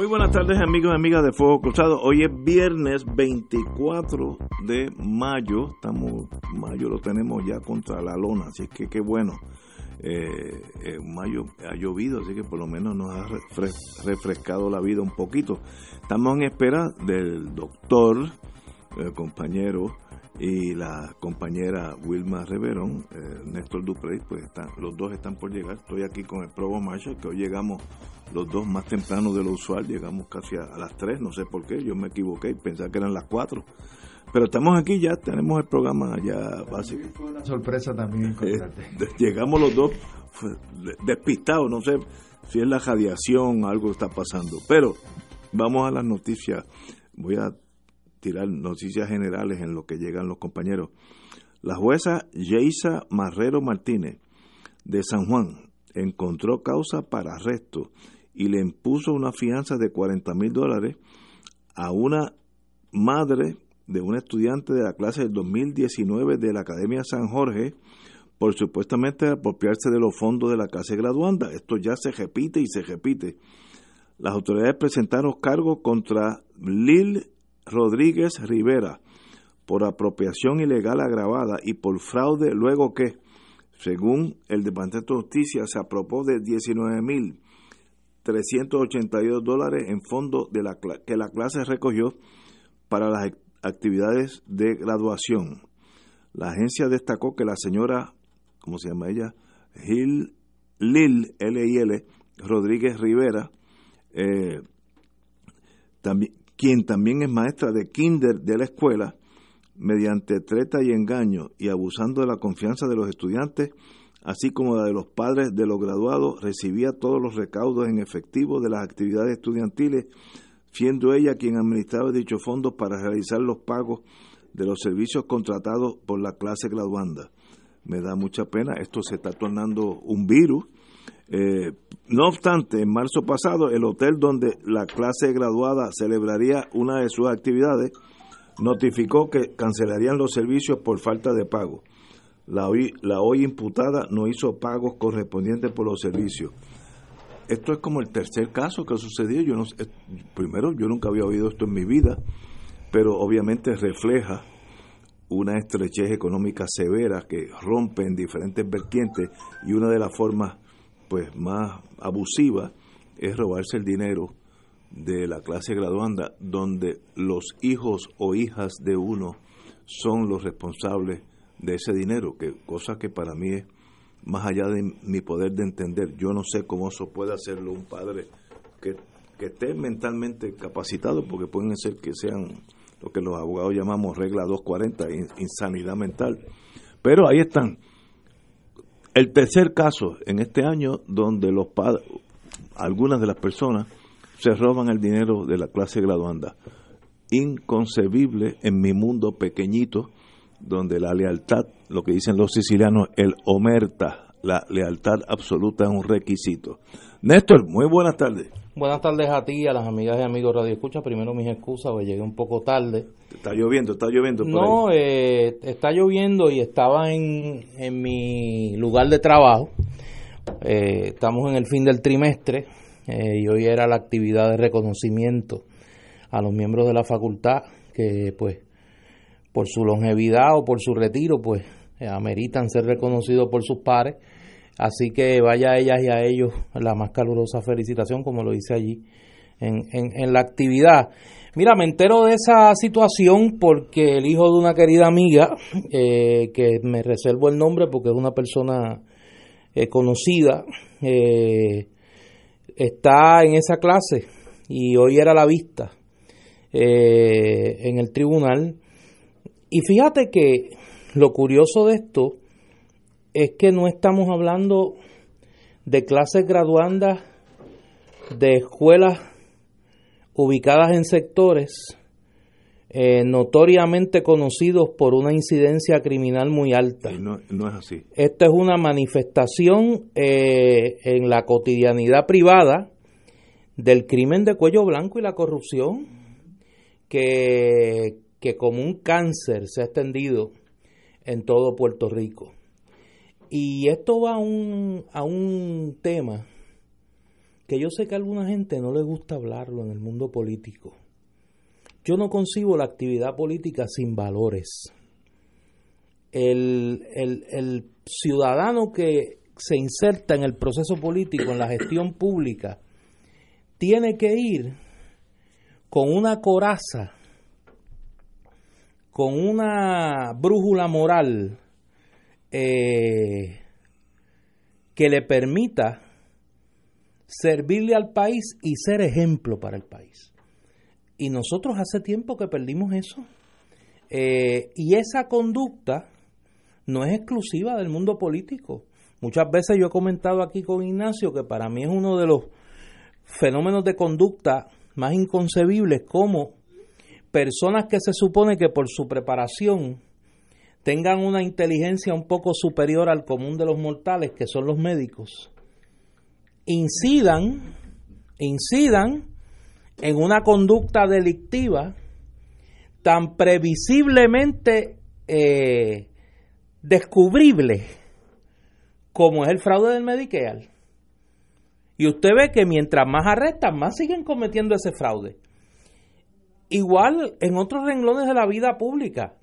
Muy buenas tardes amigos y amigas de Fuego Cruzado. Hoy es viernes 24 de mayo. Estamos, mayo lo tenemos ya contra la lona, así que qué bueno. Eh, en mayo ha llovido, así que por lo menos nos ha refrescado la vida un poquito. Estamos en espera del doctor, el compañero y la compañera Wilma Reverón, eh, Néstor Duprey, pues están, los dos están por llegar. Estoy aquí con el Provo Marshall, que hoy llegamos los dos más temprano de lo usual, llegamos casi a, las 3, no sé por qué, yo me equivoqué, pensaba que eran las 4. Pero estamos aquí ya, tenemos el programa ya básico. Fue una sorpresa también eh, llegamos los dos despistados, no sé si es la radiación, algo está pasando. Pero vamos a las noticias. Voy a tirar noticias generales en lo que llegan los compañeros. La jueza Yeisa Marrero Martínez de San Juan encontró causa para arresto y le impuso una fianza de 40 mil dólares a una madre de un estudiante de la clase del 2019 de la Academia San Jorge por supuestamente apropiarse de los fondos de la clase graduanda. Esto ya se repite y se repite. Las autoridades presentaron cargos contra Lil Rodríguez Rivera por apropiación ilegal agravada y por fraude luego que, según el Departamento de Justicia, se aprobó de 19 mil 382 dólares en fondos que la clase recogió para las actividades de graduación. La agencia destacó que la señora, ¿cómo se llama ella? Gil, Lil, L -I -L, Rodríguez Rivera, eh, también, quien también es maestra de kinder de la escuela, mediante treta y engaño y abusando de la confianza de los estudiantes, así como la de los padres de los graduados, recibía todos los recaudos en efectivo de las actividades estudiantiles, siendo ella quien administraba dichos fondos para realizar los pagos de los servicios contratados por la clase graduanda. Me da mucha pena, esto se está tornando un virus. Eh, no obstante, en marzo pasado, el hotel donde la clase graduada celebraría una de sus actividades notificó que cancelarían los servicios por falta de pago. La hoy, la hoy imputada no hizo pagos correspondientes por los servicios. Esto es como el tercer caso que sucedió. Yo no, primero, yo nunca había oído esto en mi vida, pero obviamente refleja una estrechez económica severa que rompe en diferentes vertientes y una de las formas pues más abusivas es robarse el dinero de la clase graduanda donde los hijos o hijas de uno son los responsables de ese dinero, que cosa que para mí es más allá de mi poder de entender. Yo no sé cómo eso puede hacerlo un padre que, que esté mentalmente capacitado, porque pueden ser que sean lo que los abogados llamamos regla 240, insanidad mental. Pero ahí están. El tercer caso en este año donde los padres, algunas de las personas se roban el dinero de la clase graduanda. Inconcebible en mi mundo pequeñito, donde la lealtad, lo que dicen los sicilianos, el omerta, la lealtad absoluta es un requisito. Néstor, muy buenas tardes. Buenas tardes a ti, a las amigas y amigos Radio Escucha. Primero mis excusas, porque llegué un poco tarde. Está lloviendo, está lloviendo. no, eh, está lloviendo y estaba en, en mi lugar de trabajo. Eh, estamos en el fin del trimestre eh, y hoy era la actividad de reconocimiento a los miembros de la facultad que pues por su longevidad o por su retiro pues eh, ameritan ser reconocidos por sus pares así que vaya a ellas y a ellos la más calurosa felicitación como lo dice allí en, en, la actividad mira me entero de esa situación porque el hijo de una querida amiga eh, que me reservo el nombre porque es una persona conocida eh, está en esa clase y hoy era la vista eh, en el tribunal. Y fíjate que lo curioso de esto es que no estamos hablando de clases graduandas de escuelas ubicadas en sectores eh, notoriamente conocidos por una incidencia criminal muy alta. no, no, es así. Esta es una manifestación eh, en la cotidianidad privada del crimen de cuello blanco y la corrupción que, que como un cáncer se ha extendido en todo Puerto Rico. Y esto va a un, a un tema que yo sé que a alguna gente no le gusta hablarlo en el mundo político yo no concibo la actividad política sin valores. El, ciudadano que se inserta en el proceso político, en la gestión pública, tiene que ir con una coraza, con una brújula moral eh, que le permita servirle al país y ser ejemplo para el país. Y nosotros hace tiempo que perdimos eso. Eh, y esa conducta no es exclusiva del mundo político. Muchas veces yo he comentado aquí con Ignacio que para mí es uno de los fenómenos de conducta más inconcebibles como personas que se supone que por su preparación tengan una inteligencia un poco superior al común de los mortales, que son los médicos, incidan, incidan en una conducta delictiva tan previsiblemente eh, descubrible como es el fraude del Medicare. Y usted ve que mientras más arrestan, más siguen cometiendo ese fraude. Igual en otros renglones de la vida pública.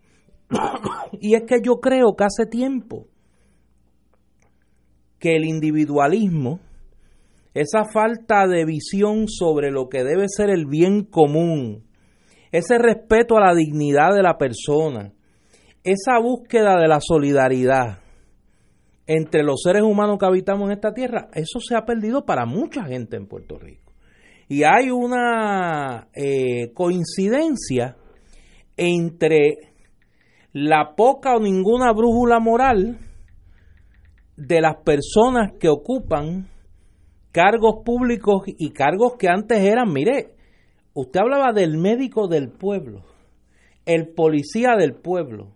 Y es que yo creo que hace tiempo que el individualismo esa falta de visión sobre lo que debe ser el bien común, ese respeto a la dignidad de la persona, esa búsqueda de la solidaridad entre los seres humanos que habitamos en esta tierra, eso se ha perdido para mucha gente en Puerto Rico. Y hay una eh, coincidencia entre la poca o ninguna brújula moral de las personas que ocupan cargos públicos y cargos que antes eran, mire, usted hablaba del médico del pueblo, el policía del pueblo,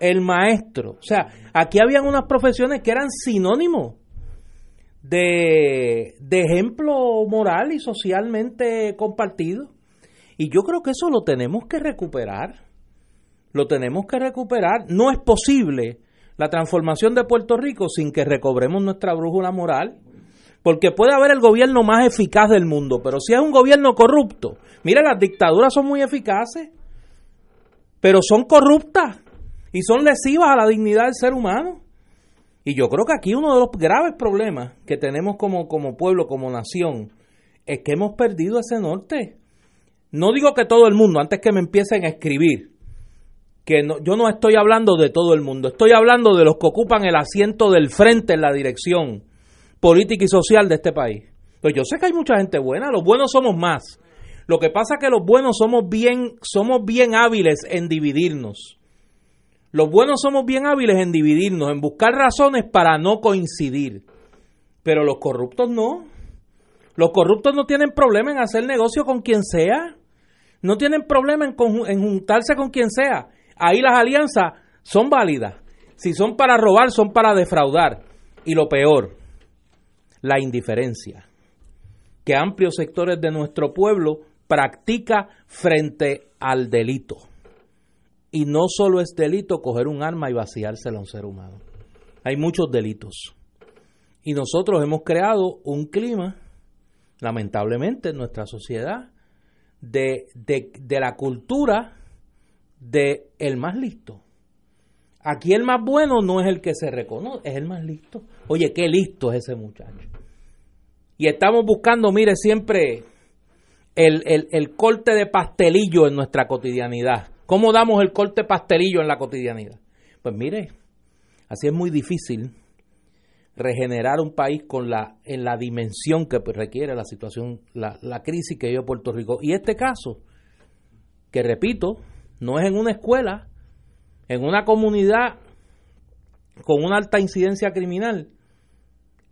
el maestro. O sea, aquí habían unas profesiones que eran sinónimos de, de ejemplo moral y socialmente compartido. Y yo creo que eso lo tenemos que recuperar. Lo tenemos que recuperar. No es posible la transformación de Puerto Rico sin que recobremos nuestra brújula moral porque puede haber el gobierno más eficaz del mundo, pero si es un gobierno corrupto, mira, las dictaduras son muy eficaces, pero son corruptas y son lesivas a la dignidad del ser humano. Y yo creo que aquí uno de los graves problemas que tenemos como, como pueblo, como nación, es que hemos perdido ese norte. No digo que todo el mundo, antes que me empiecen a escribir, que no, yo no estoy hablando de todo el mundo, estoy hablando de los que ocupan el asiento del frente en la dirección política y social de este país. Pues yo sé que hay mucha gente buena, los buenos somos más. Lo que pasa es que los buenos somos bien, somos bien hábiles en dividirnos. Los buenos somos bien hábiles en dividirnos, en buscar razones para no coincidir. Pero los corruptos no. Los corruptos no tienen problema en hacer negocio con quien sea. No tienen problema en, en juntarse con quien sea. Ahí las alianzas son válidas. Si son para robar, son para defraudar. Y lo peor, la indiferencia que amplios sectores de nuestro pueblo practica frente al delito. Y no solo es delito coger un arma y vaciársela a un ser humano. Hay muchos delitos. Y nosotros hemos creado un clima, lamentablemente, en nuestra sociedad, de, de la cultura de el más listo. Aquí el más bueno no es el que se reconoce, es el más listo. Oye, qué listo es ese muchacho. Y estamos buscando, mire, siempre el, el, corte de pastelillo en nuestra cotidianidad. ¿Cómo damos el corte pastelillo en la cotidianidad? Pues mire, así es muy difícil regenerar un país con la en la dimensión que requiere la situación, la, la crisis que vive Puerto Rico. Y este caso, que repito, no es en una escuela, en una comunidad con una alta incidencia criminal,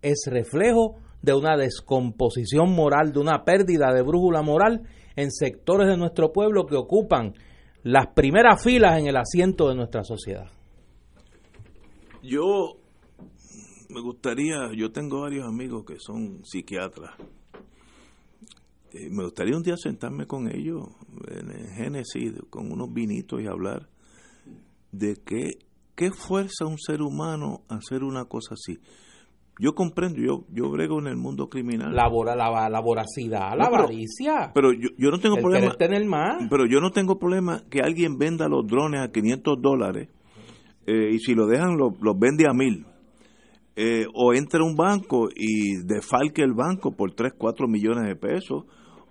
es reflejo de una descomposición moral, de una pérdida de brújula moral en sectores de nuestro pueblo que ocupan las primeras filas en el asiento de nuestra sociedad. Yo me gustaría, yo tengo varios amigos que son psiquiatras. Eh, me gustaría un día sentarme con ellos en el Génesis, con unos vinitos y hablar de qué, qué fuerza un ser humano a hacer una cosa así. Yo comprendo, yo, yo brego en el mundo criminal. La, la, la voracidad, la avaricia. Pero yo, yo no tengo problema. Tener más. Pero yo no tengo problema que alguien venda los drones a 500 dólares eh, y si lo dejan los vende a mil. Eh, o entre un banco y defalque el banco por 3, 4 millones de pesos,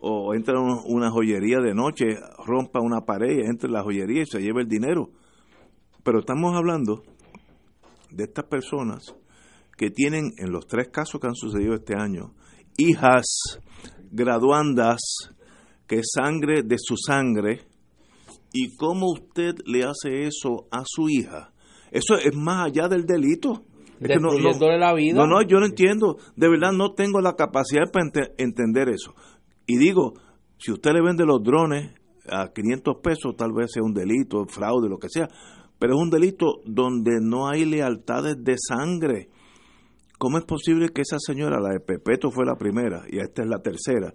o entra en una joyería de noche, rompa una pared, entre la joyería y se lleva el dinero. Pero estamos hablando de estas personas que tienen, en los tres casos que han sucedido este año, hijas graduandas, que es sangre de su sangre, y cómo usted le hace eso a su hija. Eso es más allá del delito. Destruyéndole la vida. No, no, yo no entiendo. De verdad no tengo la capacidad para entender eso. Y digo, si usted le vende los drones a 500 pesos, tal vez sea un delito, fraude, lo que sea. Pero es un delito donde no hay lealtades de sangre. ¿Cómo es posible que esa señora, la de Pepeto fue la primera y esta es la tercera,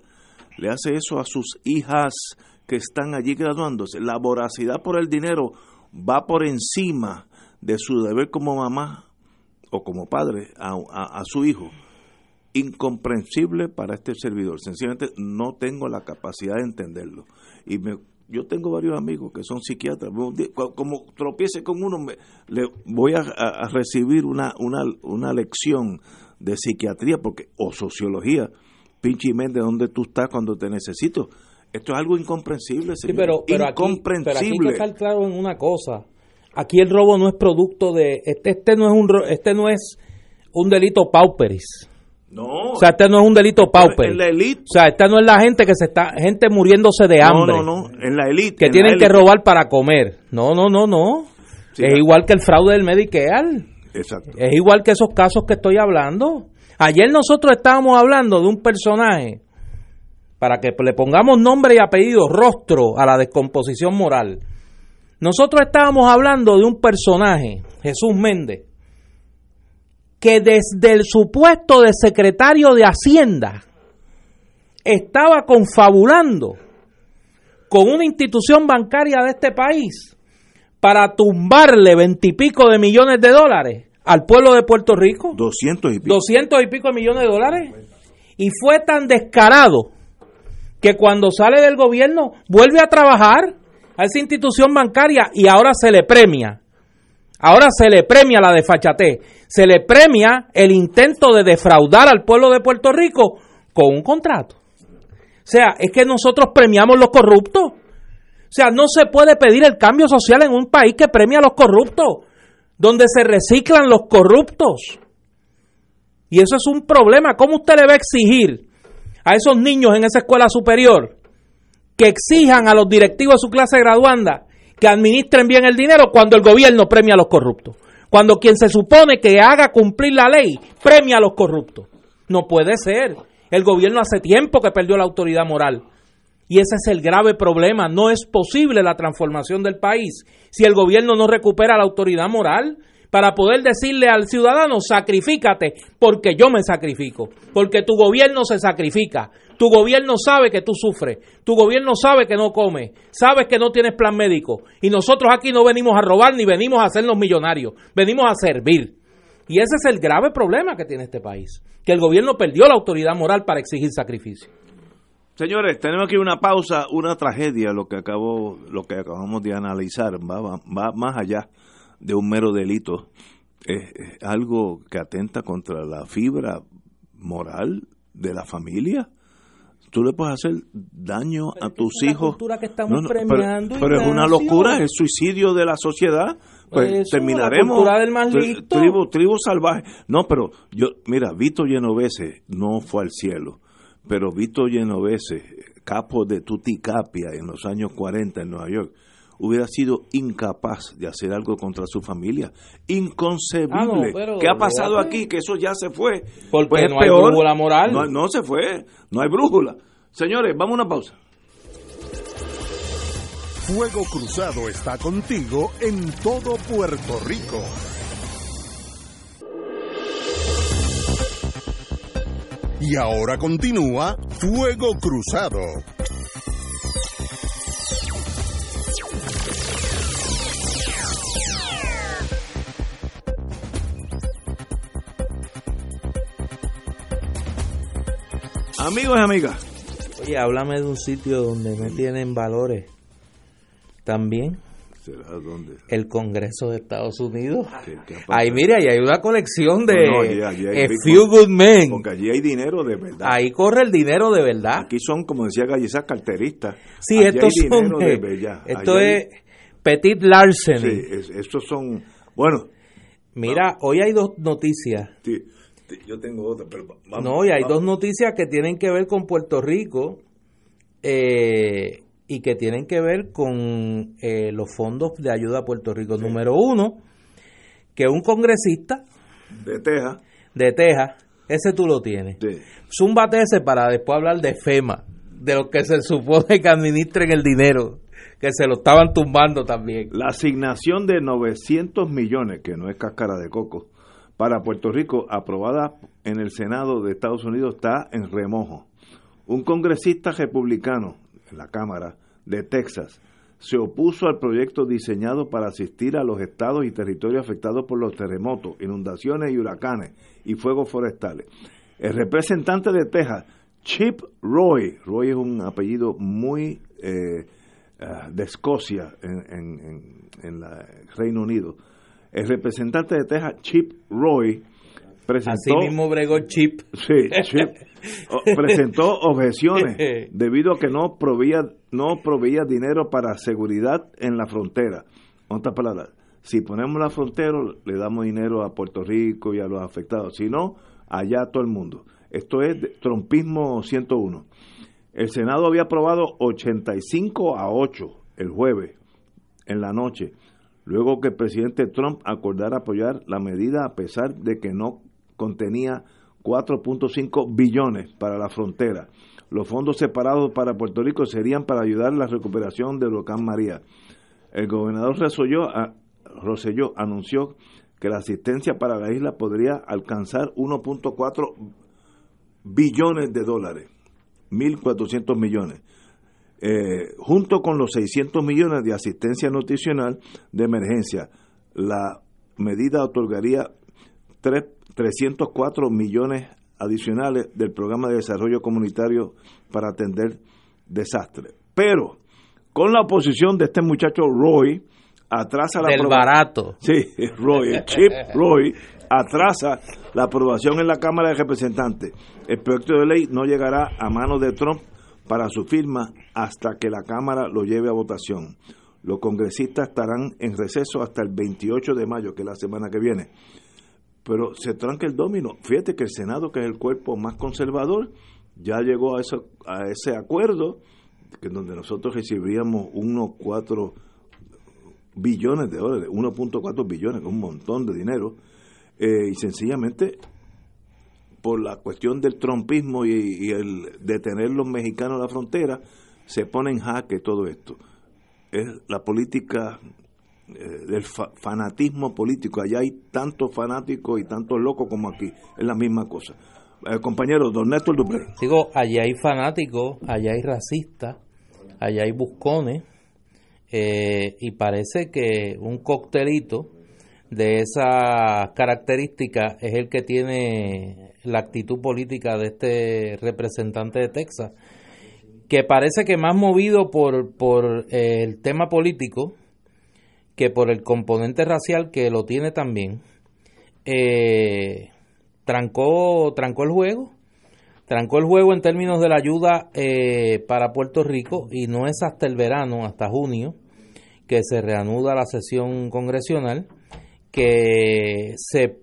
le hace eso a sus hijas que están allí graduándose? La voracidad por el dinero va por encima de su deber como mamá o como padre a, su hijo. Incomprensible para este servidor. Sencillamente no tengo la capacidad de entenderlo. Y me, yo tengo varios amigos que son psiquiatras. Como tropiece con uno, me, le voy a, recibir una, una, una lección de psiquiatría porque o sociología. Pinche de ¿dónde tú estás cuando te necesito? Esto es algo incomprensible, señor. pero, pero incomprensible. Aquí, pero hay que estar claro en una cosa. Aquí el robo no es producto de este este no es un este no es un delito pauperis. No. O sea, este no es un delito pauper. O sea, esta no es la gente que se está gente muriéndose de hambre. No, no, no, en la élite. Que tienen que robar para comer. No, no, no, no. es igual que el fraude del Medicare. Exacto. Es igual que esos casos que estoy hablando. Ayer nosotros estábamos hablando de un personaje para que le pongamos nombre y apellido, rostro a la descomposición moral nosotros estábamos hablando de un personaje, Jesús Méndez, que desde su puesto de secretario de Hacienda estaba confabulando con una institución bancaria de este país para tumbarle veintipico de millones de dólares al pueblo de Puerto Rico. Doscientos y pico. Doscientos y pico de millones de dólares. Y fue tan descarado que cuando sale del gobierno vuelve a trabajar a esa institución bancaria y ahora se le premia. Ahora se le premia la desfachatez, se le premia el intento de defraudar al pueblo de Puerto Rico con un contrato. O sea, es que nosotros premiamos los corruptos. O sea, no se puede pedir el cambio social en un país que premia a los corruptos, donde se reciclan los corruptos. Y eso es un problema. ¿Cómo usted le va a exigir a esos niños en esa escuela superior que exijan a los directivos de su clase graduanda que administren bien el dinero cuando el gobierno premia a los corruptos. Cuando quien se supone que haga cumplir la ley premia a los corruptos. No puede ser. El gobierno hace tiempo que perdió la autoridad moral. Y ese es el grave problema. No es posible la transformación del país si el gobierno no recupera la autoridad moral para poder decirle al ciudadano, sacrifícate porque yo me sacrifico, porque tu gobierno se sacrifica, tu gobierno sabe que tú sufres, tu gobierno sabe que no comes, sabes que no tienes plan médico y nosotros aquí no venimos a robar ni venimos a hacernos millonarios, venimos a servir. Y ese es el grave problema que tiene este país, que el gobierno perdió la autoridad moral para exigir sacrificio. Señores, tenemos aquí una pausa, una tragedia, lo que acabó, lo que acabamos de analizar, va más allá de un mero delito, es, algo que atenta contra la fibra moral de la familia. Tú le puedes hacer daño a tus hijos. Que estamos premiando pero, es una locura, es el suicidio de la sociedad. Pues terminaremos. del más Tribu, tribu salvaje. No, pero yo, mira, Vito Genovese no fue al cielo, pero Vito Genovese, capo de Tuticapia en los años 40 en Nueva York, hubiera sido incapaz de hacer algo contra su familia. Inconcebible. Ah, ¿Qué ha pasado aquí? Que eso ya se fue. Porque pues no hay brújula moral. No, no se fue, no hay brújula. Señores, vamos a una pausa. Fuego Cruzado está contigo en todo Puerto Rico. Y ahora continúa Fuego Cruzado. Amigos y amigas. Oye, háblame de un sitio donde me tienen valores también. ¿Será dónde? El Congreso de Estados Unidos. Ahí, mire, ahí hay una colección de No, no, allí- allí hay A Few. Good Men. Porque allí hay dinero de verdad. Ahí corre el dinero de verdad. Aquí son, como decía Gallizá, carteristas. Sí, Allí estos hay son. dinero de verdad. Esto Allí hay- es Petit Larceny. Sí, es- estos son. Bueno, Mira, hoy hay dos noticias. sí, yo tengo otra, pero vamos. No, y hay vamos. dos noticias que tienen que ver con Puerto Rico eh, y que tienen que ver con eh, los fondos de ayuda a Puerto Rico. Número uno, que un congresista De Texas. de Texas, ese tú lo tienes, Sí. zúmbate ese para después hablar de FEMA, de los que se supone que administren el dinero, que se lo estaban tumbando también. La asignación de 900 millones, que no es cáscara de coco, para Puerto Rico, aprobada en el Senado de Estados Unidos, está en remojo. Un congresista republicano en la Cámara de Texas se opuso al proyecto diseñado para asistir a los estados y territorios afectados por los terremotos, inundaciones y huracanes y fuegos forestales. El representante de Texas, Chip Roy, Roy es un apellido muy eh, ah, de Escocia en, en, en- Reino Unido. El representante de Texas, Chip Roy, presentó Así mismo bregó Chip. Sí, Chip o- presentó objeciones debido a que no proveía, no proveía dinero para seguridad en la frontera. En otras palabras, si ponemos la frontera, le damos dinero a Puerto Rico y a los afectados. Si no, allá todo el mundo. Esto es trompismo 101. El Senado había aprobado 85 a 8 el jueves en la noche, luego que el presidente Trump acordara apoyar la medida a pesar de que no contenía 4.5 billones para la frontera. Los fondos separados para Puerto Rico serían para ayudar en la recuperación del huracán María. El gobernador Rosselló, a- Rosselló anunció que la asistencia para la isla podría alcanzar 1.4 billones de dólares, 1.400 millones eh, junto con los 600 millones de asistencia nutricional de emergencia. La medida otorgaría tres- 304 millones adicionales del programa de desarrollo comunitario para atender desastres. Pero con la oposición de este muchacho Roy, atrasa la Del barato. Sí, Roy, el Chip Roy atrasa la aprobación en la Cámara de Representantes. El proyecto de ley no llegará a manos de Trump para su firma hasta que la Cámara lo lleve a votación. Los congresistas estarán en receso hasta el 28 de mayo, que es la semana que viene. Pero se tranca el domino. Fíjate que el Senado, que es el cuerpo más conservador, ya llegó a, ese acuerdo, que donde nosotros recibiríamos unos cuatro billones de dólares, 1.4 billones, es un montón de dinero, eh, y sencillamente por la cuestión del trompismo y, y el detener los mexicanos a la frontera, se pone en jaque todo esto. Es la política eh, del fa- fanatismo político. Allá hay tantos fanáticos y tantos locos como aquí. Es la misma cosa. Eh, compañero, don Néstor Dupré. Digo, allá hay fanáticos, allá hay racistas, allá hay buscones, eh, y parece que un coctelito de esas características es el que tiene la actitud política de este representante de Texas, que parece que más movido por, por eh, el tema político que por el componente racial que lo tiene también, eh, trancó, trancó el juego trancó el juego en términos de la ayuda eh, para Puerto Rico y no es hasta el verano, hasta junio, que se reanuda la sesión congresional, que se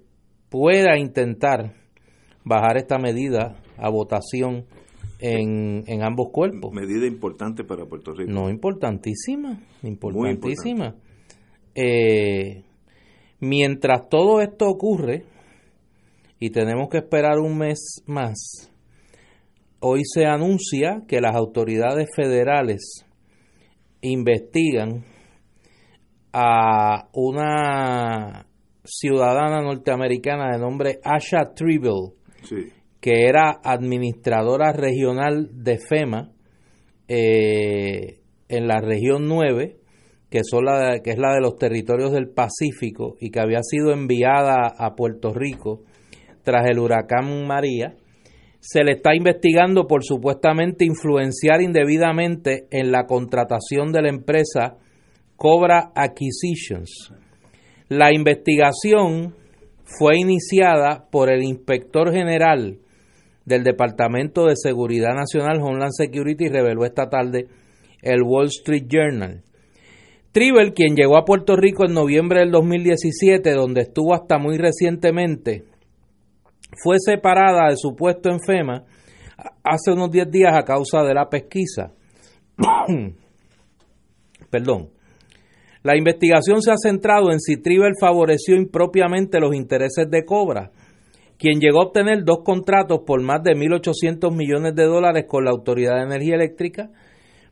pueda intentar bajar esta medida a votación en, en ambos cuerpos. Medida importante para Puerto Rico. No, importantísima, importantísima. Eh, mientras todo esto ocurre, y tenemos que esperar un mes más, hoy se anuncia que las autoridades federales investigan a una ciudadana norteamericana de nombre Asha Tribble, que era administradora regional de FEMA eh, en la región 9, que, es la de los territorios del Pacífico y que había sido enviada a Puerto Rico tras el huracán María, se le está investigando por supuestamente influenciar indebidamente en la contratación de la empresa Cobra Acquisitions. La investigación fue iniciada por el inspector general del Departamento de Seguridad Nacional Homeland Security reveló esta tarde el Wall Street Journal. Tribble, quien llegó a Puerto Rico en noviembre del 2017, donde estuvo hasta muy recientemente, fue separada de su puesto en FEMA hace unos 10 días a causa de la pesquisa. Perdón. La investigación se ha centrado en si Tribble favoreció impropiamente los intereses de Cobra, quien llegó a obtener dos contratos por más de 1.800 millones de dólares con la Autoridad de Energía Eléctrica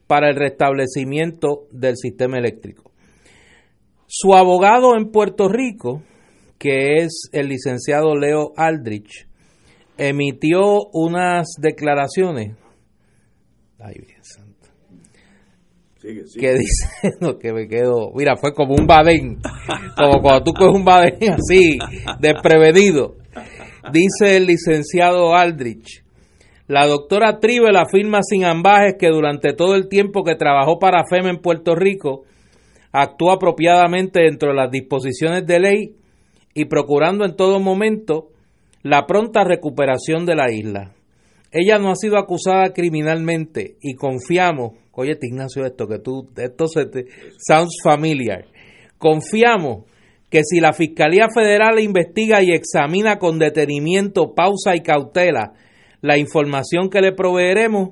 para el restablecimiento del sistema eléctrico. Su abogado en Puerto Rico, que es el licenciado Leo Aldrich, emitió unas declaraciones. Ay, santo. Que dice que me quedo. Mira, fue como un badén. como cuando tú coges un badén así, desprevenido. Dice el licenciado Aldrich. La doctora Tribel afirma sin ambajes que durante todo el tiempo que trabajó para FEMA en Puerto Rico, actuó apropiadamente dentro de las disposiciones de ley y procurando en todo momento la pronta recuperación de la isla. Ella no ha sido acusada criminalmente y confiamos, oye Ignacio, esto que tú, esto se te sounds familiar, confiamos que si la Fiscalía Federal investiga y examina con detenimiento, pausa y cautela la información que le proveeremos,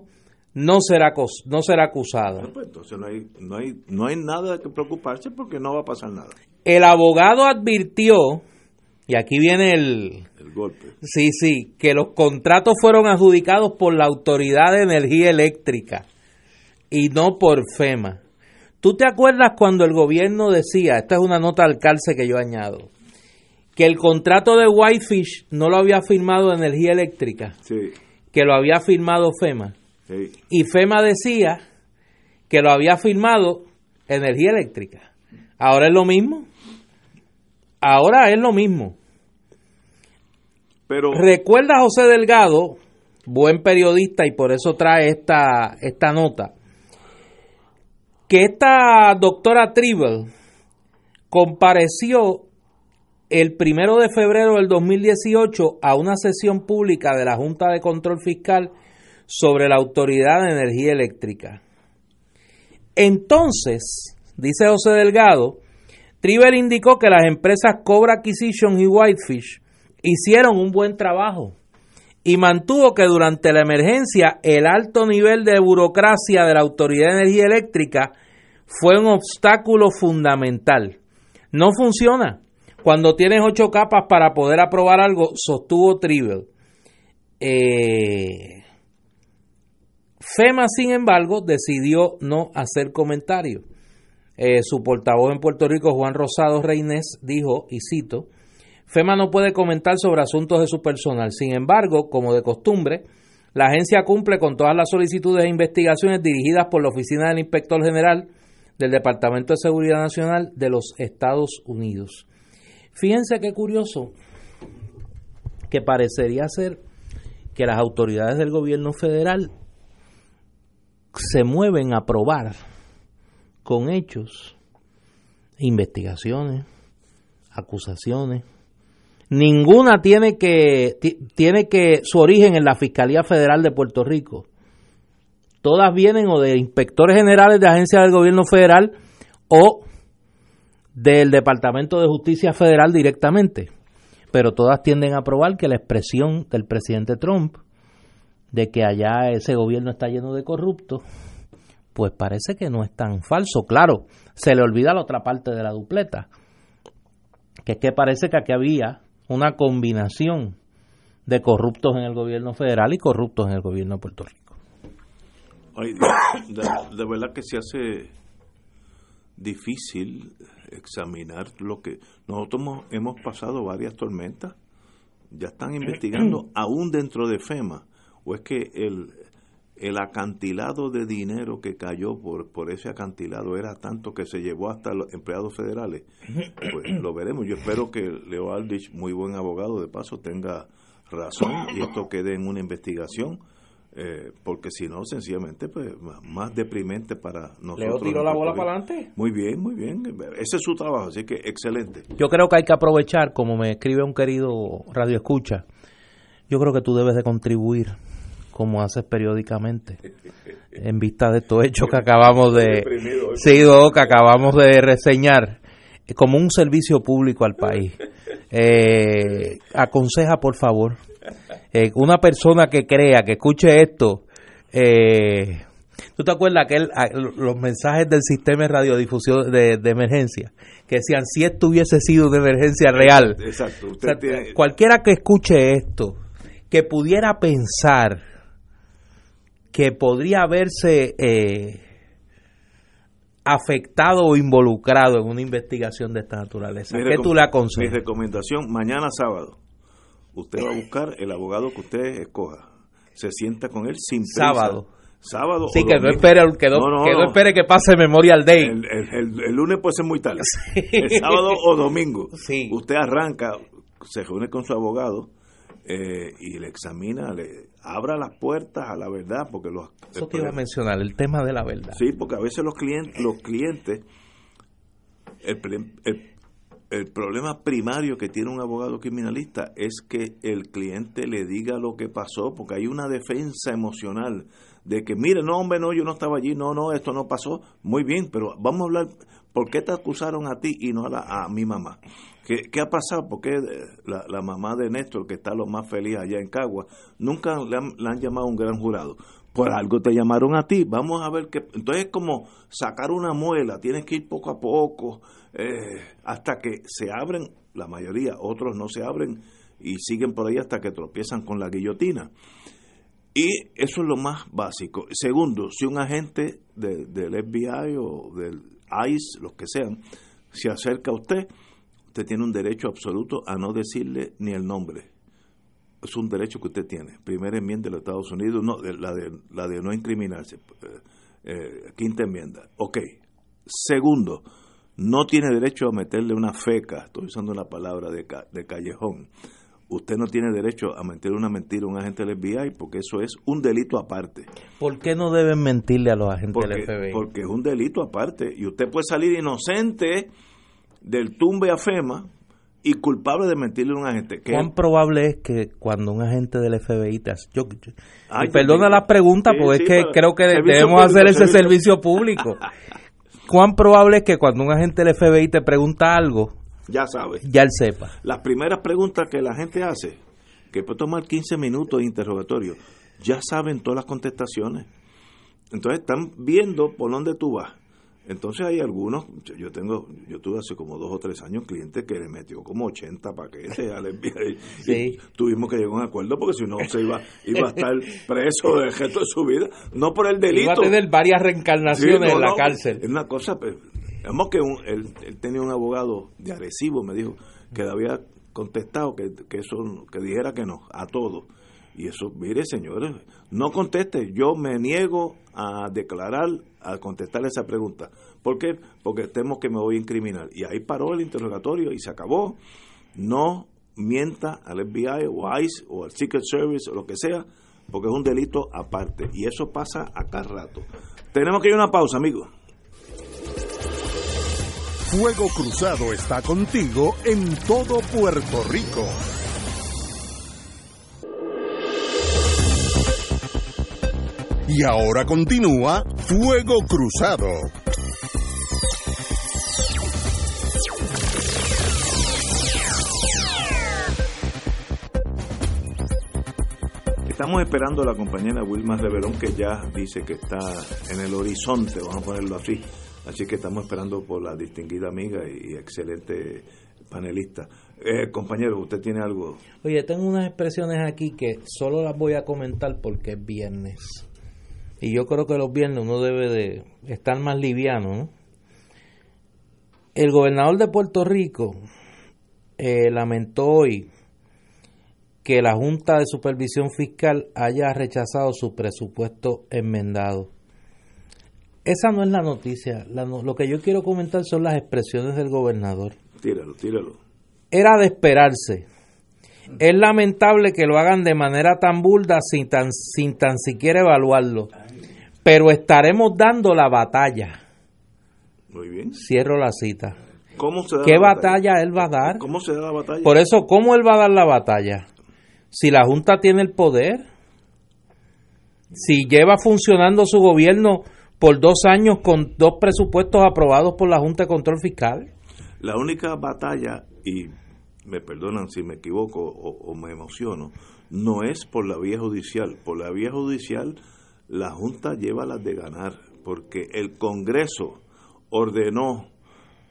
no será, no será acusada. Pues, entonces no hay, no, hay, no hay nada que preocuparse porque no va a pasar nada. El abogado advirtió y aquí viene el, golpe. Sí, sí, que los contratos fueron adjudicados por la Autoridad de Energía Eléctrica y no por FEMA. ¿Tú te acuerdas cuando el gobierno decía, esta es una nota al calce que yo añado, que el contrato de Whitefish no lo había firmado Energía Eléctrica, sí. que lo había firmado FEMA? Sí. Y FEMA decía que lo había firmado Energía Eléctrica. Ahora es lo mismo. Ahora es lo mismo. Recuerda José Delgado, buen periodista y por eso trae esta, esta nota, que esta doctora Tribble compareció el primero de febrero del 2018 a una sesión pública de la Junta de Control Fiscal sobre la Autoridad de Energía Eléctrica. Entonces, dice José Delgado, Tribble indicó que las empresas Cobra Acquisition y Whitefish hicieron un buen trabajo y mantuvo que durante la emergencia el alto nivel de burocracia de la Autoridad de Energía Eléctrica fue un obstáculo fundamental. No funciona. Cuando tienes ocho capas para poder aprobar algo, sostuvo Tribble. Eh, FEMA, sin embargo, decidió no hacer comentarios. Eh, su portavoz en Puerto Rico, Juan Rosado Reynés, dijo, y cito, FEMA no puede comentar sobre asuntos de su personal. Sin embargo, como de costumbre, la agencia cumple con todas las solicitudes e investigaciones dirigidas por la Oficina del Inspector General del Departamento de Seguridad Nacional de los Estados Unidos. Fíjense qué curioso que parecería ser que las autoridades del gobierno federal se mueven a probar con hechos, investigaciones, acusaciones. Ninguna tiene que, tiene que su origen en la Fiscalía Federal de Puerto Rico. Todas vienen o de inspectores generales de agencias del gobierno federal o del Departamento de Justicia Federal directamente. Pero todas tienden a probar que la expresión del presidente Trump de que allá ese gobierno está lleno de corruptos, pues parece que no es tan falso. Claro, se le olvida la otra parte de la dupleta, que es que parece que aquí había una combinación de corruptos en el gobierno federal y corruptos en el gobierno de Puerto Rico. de, verdad que se hace difícil examinar lo que nosotros hemos, pasado varias tormentas, ya están investigando aún dentro de FEMA, o es que el, el acantilado de dinero que cayó por, por ese acantilado era tanto que se llevó hasta los empleados federales. Pues lo veremos. Yo espero que Leo Aldrich, muy buen abogado de paso, tenga razón y esto quede en una investigación eh, porque si no, sencillamente, pues más deprimente para nosotros. ¿Leo tiró la bola para adelante? Muy bien, muy bien. Ese es su trabajo, así que excelente. Yo creo que hay que aprovechar, como me escribe un querido radio escucha, yo creo que tú debes de contribuir, como haces periódicamente, en vista de estos hechos que acabamos de... Sí, que acabamos de reseñar, como un servicio público al país. Eh, aconseja, por favor, eh, una persona que crea, que escuche esto, eh, ¿tú te acuerdas que los mensajes del sistema de radiodifusión de, emergencia? Que decían, si esto hubiese sido de emergencia real. Exacto. Cualquiera que escuche esto, que pudiera pensar que podría haberse eh, afectado o involucrado en una investigación de esta naturaleza. ¿Qué tú le aconsejas? Mi recomendación, mañana sábado, usted va a buscar el abogado que usted escoja. Se sienta con él sin prisa. Sábado. Sábado. Sí, que no, espere, que, no, espere que pase Memorial Day. El, el, lunes puede ser muy tarde. El sábado o domingo. Sí. Usted arranca, se reúne con su abogado eh, y le examina, le abra las puertas a la verdad. porque los Eso te iba a mencionar, el tema de la verdad. Sí, porque a veces los clientes, los clientes el, el problema primario que tiene un abogado criminalista es que el cliente le diga lo que pasó, porque hay una defensa emocional de que, mire, no, hombre, no, yo no estaba allí, no, no, esto no pasó. Muy bien, pero vamos a hablar, ¿por qué te acusaron a ti y no a, a mi mamá? ¿Qué, ¿Qué, ha pasado? ¿Por qué la, la, mamá de Néstor, que está lo más feliz allá en Cagua, nunca le han, le han llamado a un gran jurado? por algo te llamaron a ti, vamos a ver qué. Entonces es como sacar una muela, tienes que ir poco a poco, eh, hasta que se abren, la mayoría, otros no se abren y siguen por ahí hasta que tropiezan con la guillotina. Y eso es lo más básico. Segundo, si un agente del FBI o del ICE, los que sean, se acerca a usted, usted tiene un derecho absoluto a no decirle ni el nombre. Es un derecho que usted tiene. Primera enmienda de los Estados Unidos, no, la, de, la de no incriminarse. Eh, eh, quinta enmienda. Ok. Segundo, no tiene derecho a meterle una feca, estoy usando una palabra de, de callejón. Usted no tiene derecho a meterle una mentira a un agente del FBI porque eso es un delito aparte. ¿Por qué no deben mentirle a los agentes del FBI? Porque es un delito aparte y usted puede salir inocente del tumbe a FEMA y culpable de mentirle a un agente. ¿Cuán probable es que cuando un agente del FBI te yo, perdona la pregunta porque es que creo que debemos hacer ese servicio público. ¿Cuán probable es que cuando un agente del FBI te pregunta algo, ya sabe, ya él sepa? Las primeras preguntas que la gente hace, que puede tomar 15 minutos de interrogatorio, ya saben todas las contestaciones. Entonces están viendo por dónde tú vas. Entonces hay algunos, yo tengo, yo tuve hace como dos o tres años clientes que le metió como 80 paquetes al FBI y tuvimos que llegar a un acuerdo porque si no se iba, iba a estar preso el resto de su vida, no por el delito. Iba a tener varias reencarnaciones en la cárcel. Es una cosa, pues, que él, tenía un abogado de agresivo, me dijo, que le había contestado que, que eso, que dijera que no, a todo. Y eso, mire señores, no conteste, yo me niego a declarar, a contestar esa pregunta. ¿Por qué? Porque temo que me voy a incriminar. Y ahí paró el interrogatorio y se acabó. No mienta al FBI o ICE o al Secret Service o lo que sea, porque es un delito aparte. Y eso pasa a cada rato. Tenemos que ir a una pausa, amigos. Fuego Cruzado está contigo en todo Puerto Rico. Y ahora continúa Fuego Cruzado. Estamos esperando a la compañera Wilma Reverón que ya dice que está en el horizonte, vamos a ponerlo así. Así que estamos esperando por la distinguida amiga y excelente panelista. Eh, compañero, ¿usted tiene algo? Oye, tengo unas expresiones aquí que solo las voy a comentar porque es viernes. Y yo creo que los viernes uno debe de estar más liviano, ¿no? El gobernador de Puerto Rico eh, lamentó hoy que la Junta de Supervisión Fiscal haya rechazado su presupuesto enmendado. Esa no es la noticia. lo que yo quiero comentar son las expresiones del gobernador. Tíralo, tíralo. Era de esperarse. Es lamentable que lo hagan de manera tan burda sin tan, sin tan siquiera evaluarlo. Pero estaremos dando la batalla. Muy bien. Cierro la cita. ¿Cómo se da ¿Qué batalla? él va a dar? ¿Cómo se da la batalla? Por eso, ¿cómo él va a dar la batalla? Si la Junta tiene el poder, si lleva funcionando su gobierno por dos años con dos presupuestos aprobados por la Junta de Control Fiscal. La única batalla, y me perdonan si me equivoco o, me emociono, no es por la vía judicial. Por la vía judicial la Junta lleva las de ganar, porque el Congreso ordenó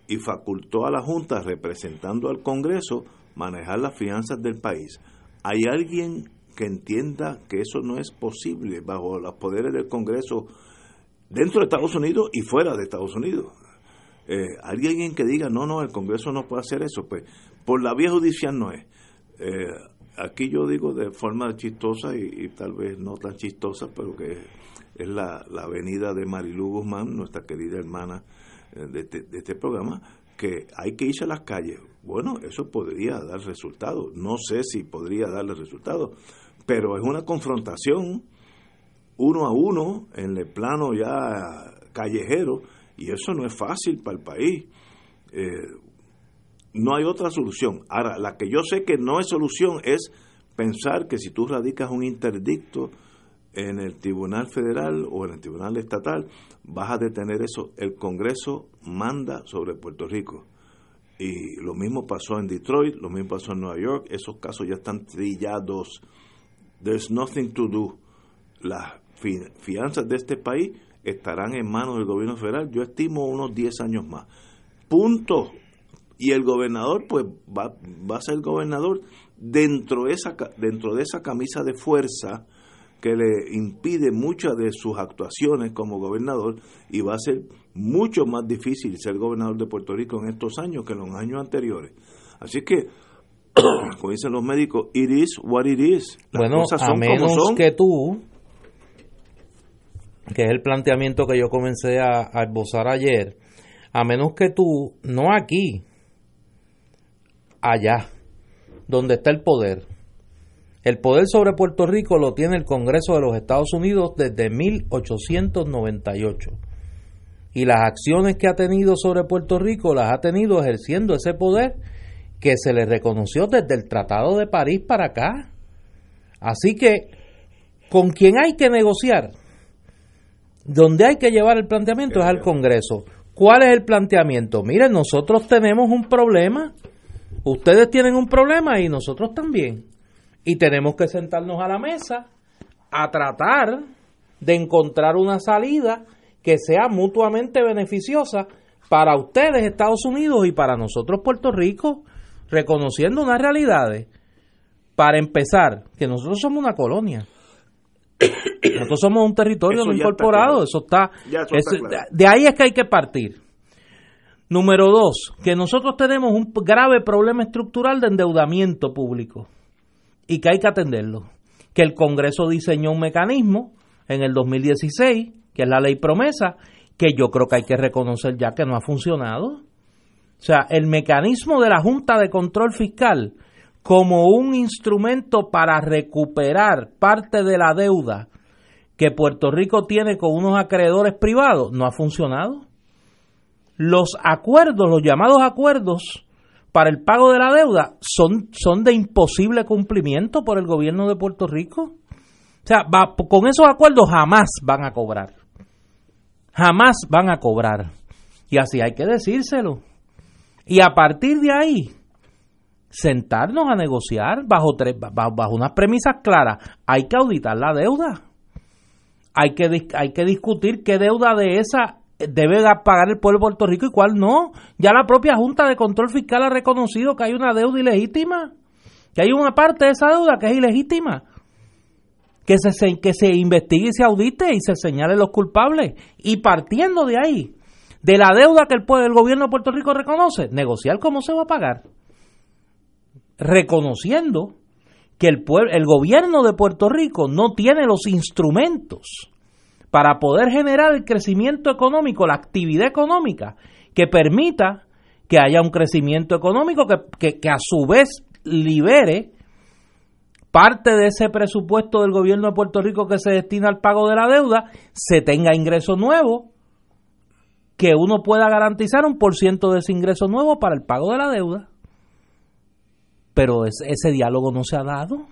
y facultó a la Junta, representando al Congreso, manejar las finanzas del país. ¿Hay alguien que entienda que eso no es posible bajo los poderes del Congreso dentro de Estados Unidos y fuera de Estados Unidos. Eh, alguien que diga, no, no, el Congreso no puede hacer eso, pues por la vía judicial no es. Eh, aquí yo digo de forma chistosa y, tal vez no tan chistosa, pero que es la, la venida de Marilu Guzmán, nuestra querida hermana eh, de, este, de este programa, que hay que irse a las calles. Bueno, eso podría dar resultados. No sé si podría darle resultados, pero es una confrontación uno a uno en el plano ya callejero y eso no es fácil para el país. Eh, no hay otra solución. Ahora, la que yo sé que no es solución es pensar que si tú radicas un interdicto en el Tribunal Federal o en el Tribunal Estatal, vas a detener eso. El Congreso manda sobre Puerto Rico. Y lo mismo pasó en Detroit, lo mismo pasó en Nueva York, esos casos ya están trillados. There's nothing to do. Las finanzas de este país estarán en manos del gobierno federal, yo estimo unos 10 años más. Punto. Y el gobernador, pues, va, va a ser gobernador dentro de, esa, dentro de esa camisa de fuerza que le impide muchas de sus actuaciones como gobernador y va a ser mucho más difícil ser gobernador de Puerto Rico en estos años que en los años anteriores. Así que, como dicen los médicos, it is what it is. bueno, a menos que tú que es el planteamiento que yo comencé a, esbozar ayer, a menos que tú, no aquí, allá, donde está el poder. El poder sobre Puerto Rico lo tiene el Congreso de los Estados Unidos desde 1898. Y las acciones que ha tenido sobre Puerto Rico las ha tenido ejerciendo ese poder que se le reconoció desde el Tratado de París para acá. Así que, ¿con quién hay que negociar? donde hay que llevar el planteamiento es al Congreso. ¿Cuál es el planteamiento? Miren, nosotros tenemos un problema, ustedes tienen un problema y nosotros también. Y tenemos que sentarnos a la mesa a tratar de encontrar una salida que sea mutuamente beneficiosa para ustedes Estados Unidos y para nosotros Puerto Rico, reconociendo unas realidades. Para empezar, que nosotros somos una colonia. Nosotros somos un territorio no incorporado, eso está, de ahí es que hay que partir. Número dos, que nosotros tenemos un grave problema estructural de endeudamiento público y que hay que atenderlo. Que el Congreso diseñó un mecanismo en el 2016, que es la ley promesa, que yo creo que hay que reconocer ya que no ha funcionado. O sea, el mecanismo de la Junta de Control Fiscal como un instrumento para recuperar parte de la deuda que Puerto Rico tiene con unos acreedores privados no ha funcionado. Los acuerdos, los llamados acuerdos para el pago de la deuda son, son de imposible cumplimiento por el gobierno de Puerto Rico. O sea, con esos acuerdos jamás van a cobrar. Jamás van a cobrar. Y así hay que decírselo. Y a partir de ahí, sentarnos a negociar bajo, bajo, unas premisas claras. Hay que auditar la deuda. Hay que, hay que discutir qué deuda de esa debe pagar el pueblo de Puerto Rico y cuál no. Ya la propia Junta de Control Fiscal ha reconocido que hay una deuda ilegítima, que hay una parte de esa deuda que es ilegítima. Que se, que se investigue y se audite y se señale los culpables. Y partiendo de ahí, de la deuda que el, el gobierno de Puerto Rico reconoce, negociar cómo se va a pagar. Reconociendo que el, el gobierno de Puerto Rico no tiene los instrumentos para poder generar el crecimiento económico, la actividad económica que permita que haya un crecimiento económico que, que, a su vez libere parte de ese presupuesto del gobierno de Puerto Rico que se destina al pago de la deuda, se tenga ingreso nuevo, que uno pueda garantizar un por ciento de ese ingreso nuevo para el pago de la deuda. Pero ese diálogo no se ha dado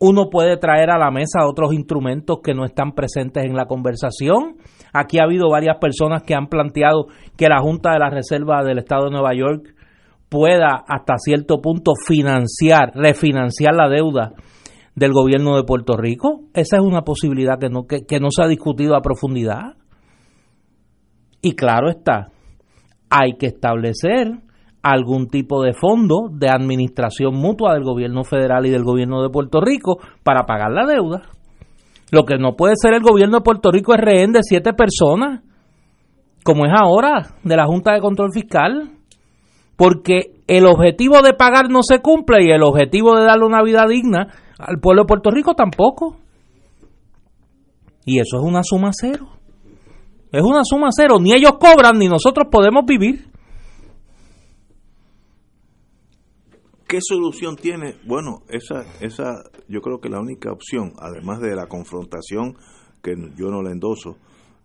uno puede traer a la mesa otros instrumentos que no están presentes en la conversación. Aquí ha habido varias personas que han planteado que la Junta de la Reserva del Estado de Nueva York pueda hasta cierto punto financiar, refinanciar la deuda del gobierno de Puerto Rico. Esa es una posibilidad que no, que, que no se ha discutido a profundidad. Y claro está, hay que establecer algún tipo de fondo de administración mutua del gobierno federal y del gobierno de Puerto Rico para pagar la deuda. Lo que no puede ser el gobierno de Puerto Rico es rehén de siete personas, como es ahora, de la Junta de Control Fiscal, porque el objetivo de pagar no se cumple y el objetivo de darle una vida digna al pueblo de Puerto Rico tampoco. Y eso es una suma cero. Es una suma cero. Ni ellos cobran ni nosotros podemos vivir. ¿Qué solución tiene? Bueno, esa, esa, yo creo que la única opción, además de la confrontación, que yo no la endoso,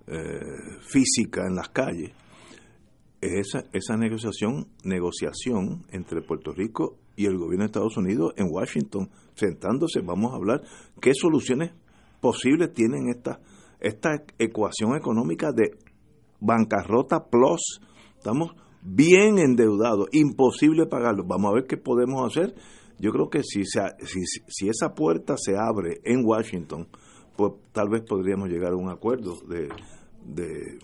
eh, física en las calles, es esa, esa negociación, negociación entre Puerto Rico y el gobierno de Estados Unidos en Washington, sentándose, vamos a hablar qué soluciones posibles tienen esta, esta ecuación económica de bancarrota plus, estamos bien endeudado, imposible pagarlo. Vamos a ver qué podemos hacer. Yo creo que si, se, si, si esa puerta se abre en Washington, pues tal vez podríamos llegar a un acuerdo de, de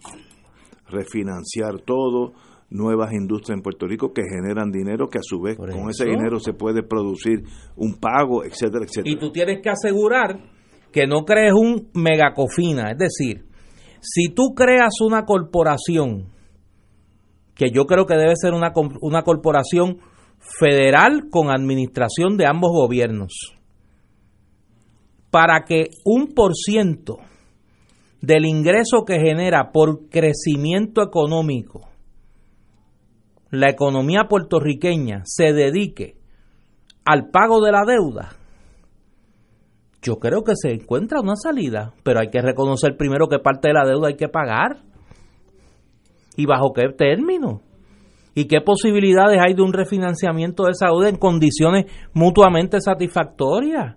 refinanciar todo, nuevas industrias en Puerto Rico que generan dinero, que a su vez con ese dinero se puede producir un pago, etcétera, etcétera. Y tú tienes que asegurar que no crees un megacofina, es decir, si tú creas una corporación que yo creo que debe ser una, una corporación federal con administración de ambos gobiernos, para que un por ciento del ingreso que genera por crecimiento económico la economía puertorriqueña se dedique al pago de la deuda, yo creo que se encuentra una salida, pero hay que reconocer primero que parte de la deuda hay que pagar y bajo qué término y qué posibilidades hay de un refinanciamiento de esa deuda en condiciones mutuamente satisfactorias,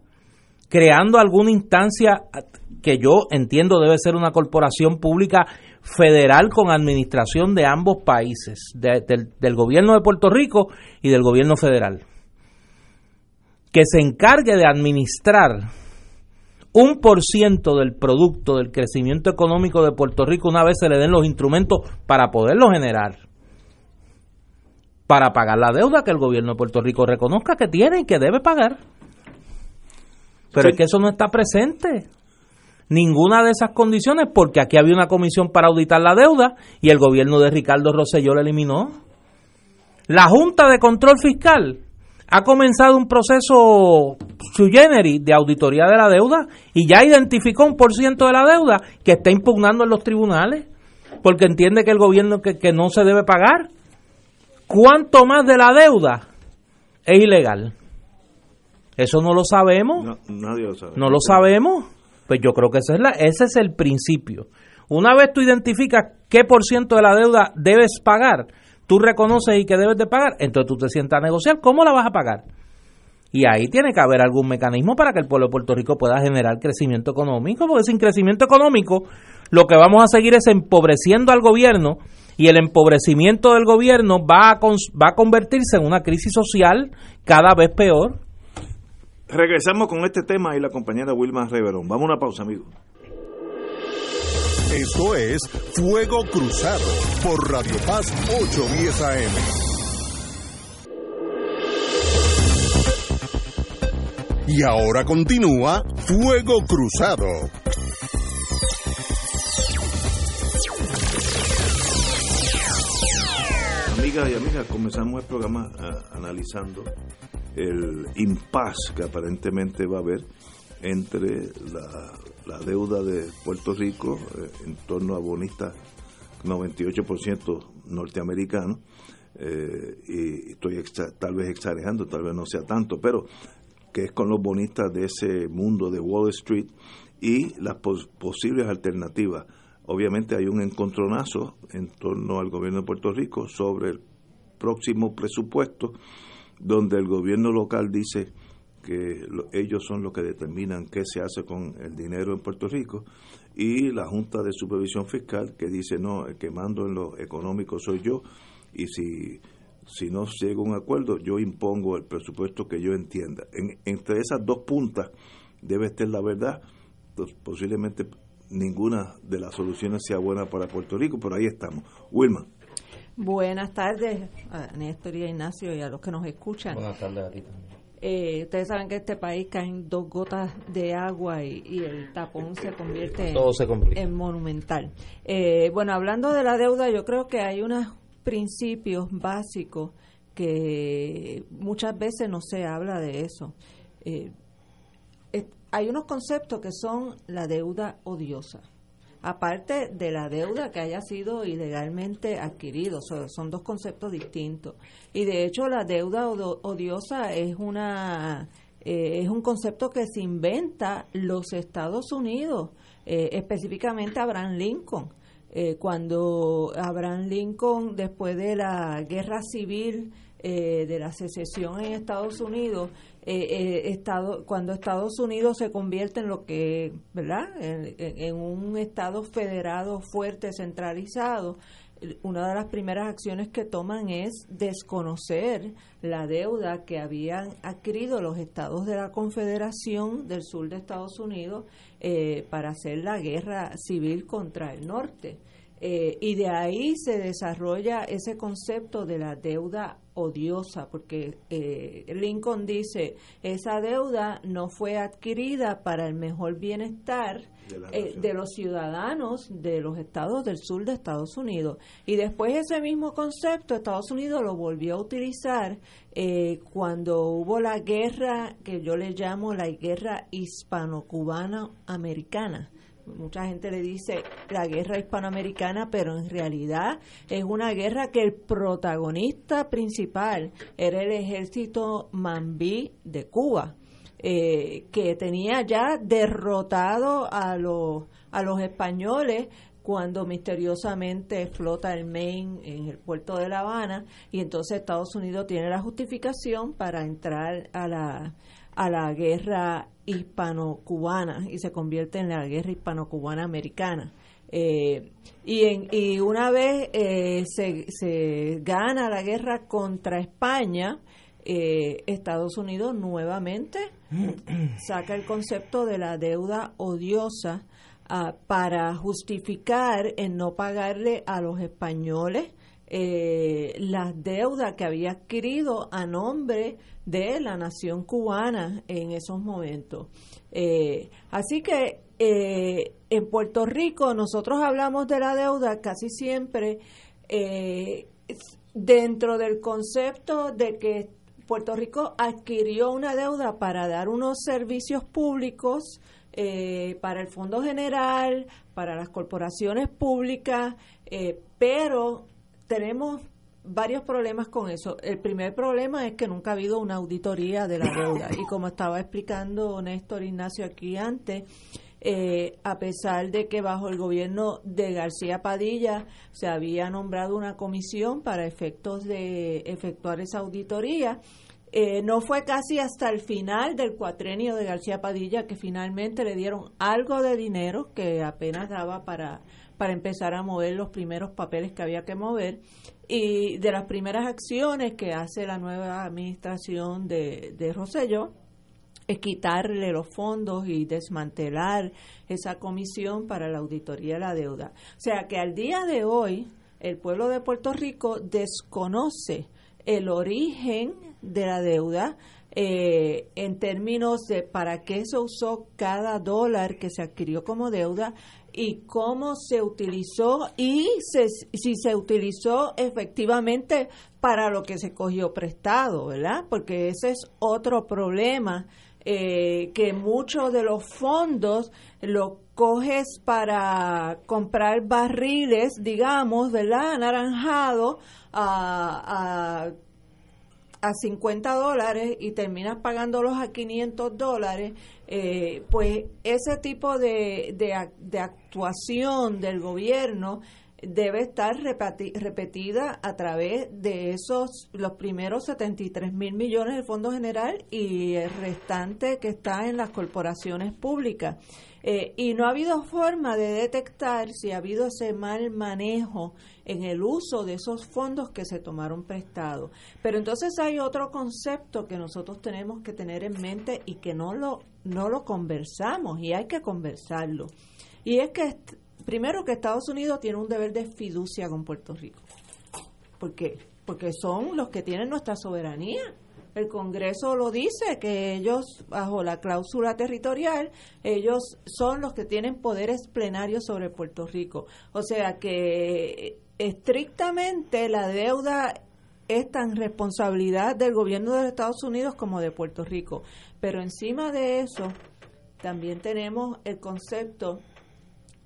creando alguna instancia que yo entiendo debe ser una corporación pública federal con administración de ambos países, del gobierno de Puerto Rico y del gobierno federal, que se encargue de administrar un por ciento del producto del crecimiento económico de Puerto Rico una vez se le den los instrumentos para poderlo generar, para pagar la deuda que el gobierno de Puerto Rico reconozca que tiene y que debe pagar. Pero es que eso no está presente. Ninguna de esas condiciones, porque aquí había una comisión para auditar la deuda y el gobierno de Ricardo Rosselló la eliminó. La Junta de Control Fiscal ha comenzado un proceso su generis de auditoría de la deuda y ya identificó un por ciento de la deuda que está impugnando en los tribunales porque entiende que el gobierno que, no se debe pagar. ¿Cuánto más de la deuda es ilegal? Eso no lo sabemos. No, nadie lo sabe. No lo sabemos. Pues yo creo que es, la, ese es el principio. Una vez tú identificas qué por ciento de la deuda debes pagar, tú reconoces y que debes de pagar, entonces tú te sientas a negociar cómo la vas a pagar. Y ahí tiene que haber algún mecanismo para que el pueblo de Puerto Rico pueda generar crecimiento económico, porque sin crecimiento económico lo que vamos a seguir es empobreciendo al gobierno y el empobrecimiento del gobierno va a, va a convertirse en una crisis social cada vez peor. Regresamos con este tema y la compañera Wilma Reverón. Vamos a una pausa, amigos. Esto es Fuego Cruzado por Radio Paz 810 AM. Y ahora continúa Fuego Cruzado. Amigas y amigas, comenzamos el programa ah, analizando el impasse que aparentemente va a haber entre la, deuda de Puerto Rico eh, en torno a bonistas 98% norteamericanos, eh, y estoy tal vez exagerando, tal vez no sea tanto, pero que es con los bonistas de ese mundo de Wall Street y las posibles alternativas. Obviamente hay un encontronazo en torno al gobierno de Puerto Rico sobre el próximo presupuesto, donde el gobierno local dice que ellos son los que determinan qué se hace con el dinero en Puerto Rico y la Junta de Supervisión Fiscal que dice no, el que mando en lo económico soy yo y si, si no llega a un acuerdo yo impongo el presupuesto que yo entienda. entre esas dos puntas debe estar la verdad, pues posiblemente ninguna de las soluciones sea buena para Puerto Rico, pero ahí estamos. Wilma. Buenas tardes a Néstor y a Ignacio y a los que nos escuchan. Buenas tardes a eh, ustedes saben que este país caen dos gotas de agua y, el tapón se convierte en, monumental. Eh, bueno, hablando de la deuda, yo creo que hay unos principios básicos que muchas veces no se habla de eso. Eh, hay unos conceptos que son la deuda odiosa aparte de la deuda que haya sido ilegalmente adquirido. son dos conceptos distintos. Y de hecho la deuda odiosa es una eh, es un concepto que se inventa los Estados Unidos, eh, específicamente Abraham Lincoln. Eh, cuando Abraham Lincoln, después de la guerra civil de la secesión en Estados Unidos, eh, eh, estado, cuando Estados Unidos se convierte en lo que, ¿verdad? En, un Estado federado fuerte, centralizado, una de las primeras acciones que toman es desconocer la deuda que habían adquirido los estados de la Confederación del Sur de Estados Unidos eh, para hacer la guerra civil contra el norte. Y de ahí se desarrolla ese concepto de la deuda odiosa, porque eh, Lincoln dice, esa deuda no fue adquirida para el mejor bienestar de, eh, los ciudadanos de los estados del sur de Estados Unidos. Y después ese mismo concepto Estados Unidos lo volvió a utilizar cuando hubo la guerra que yo le llamo la guerra hispano-cubana americana mucha gente le dice la guerra hispanoamericana, pero en realidad es una guerra que el protagonista principal era el ejército mambí de Cuba, eh, que tenía ya derrotado a los, a los españoles cuando misteriosamente flota el Maine en el puerto de La Habana y entonces Estados Unidos tiene la justificación para entrar a la, a la guerra hispano-cubana y se convierte en la guerra hispano-cubana americana. Eh, y, en, y una vez eh, se, se, gana la guerra contra España, eh, Estados Unidos nuevamente saca el concepto de la deuda odiosa ah, para justificar en no pagarle a los españoles eh, las deudas que había adquirido a nombre de la nación cubana en esos momentos. Eh, así que eh, en Puerto Rico nosotros hablamos de la deuda casi siempre eh, dentro del concepto de que Puerto Rico adquirió una deuda para dar unos servicios públicos para el Fondo General, para las corporaciones públicas, pero tenemos varios problemas con eso. El primer problema es que nunca ha habido una auditoría de la deuda. Y como estaba explicando Néstor Ignacio aquí antes, eh, a pesar de que bajo el gobierno de García Padilla se había nombrado una comisión para efectos de efectuar esa auditoría, eh, no fue casi hasta el final del cuatrenio de García Padilla que finalmente le dieron algo de dinero que apenas daba para para empezar a mover los primeros papeles que había que mover. Y de las primeras acciones que hace la nueva administración de, de Rosselló es quitarle los fondos y desmantelar esa comisión para la auditoría de la deuda. O sea que al día de hoy el pueblo de Puerto Rico desconoce el origen de la deuda, eh, en términos de para qué se usó cada dólar que se adquirió como deuda y cómo se utilizó y si se utilizó efectivamente para lo que se cogió prestado, ¿verdad? Porque ese es otro problema, eh, que muchos de los fondos lo coges para comprar barriles, digamos, ¿verdad? Anaranjado a, a a 50 dólares y terminas pagándolos a 500 dólares, eh, pues ese tipo de, de, actuación del gobierno debe estar repetida a través de esos, los primeros 73 mil millones del Fondo General y el restante que está en las corporaciones públicas. Eh, y no ha habido forma de detectar si ha habido ese mal manejo en el uso de esos fondos que se tomaron prestados. Pero entonces hay otro concepto que nosotros tenemos que tener en mente y que no lo, no lo conversamos y hay que conversarlo. Y es que, primero, que Estados Unidos tiene un deber de fiducia con Puerto Rico. ¿Por qué? Porque son los que tienen nuestra soberanía el Congreso lo dice, que ellos, bajo la cláusula territorial, ellos son los que tienen poderes plenarios sobre Puerto Rico. O sea que estrictamente la deuda es tan responsabilidad del gobierno de Estados Unidos como de Puerto Rico. Pero encima de eso, también tenemos el concepto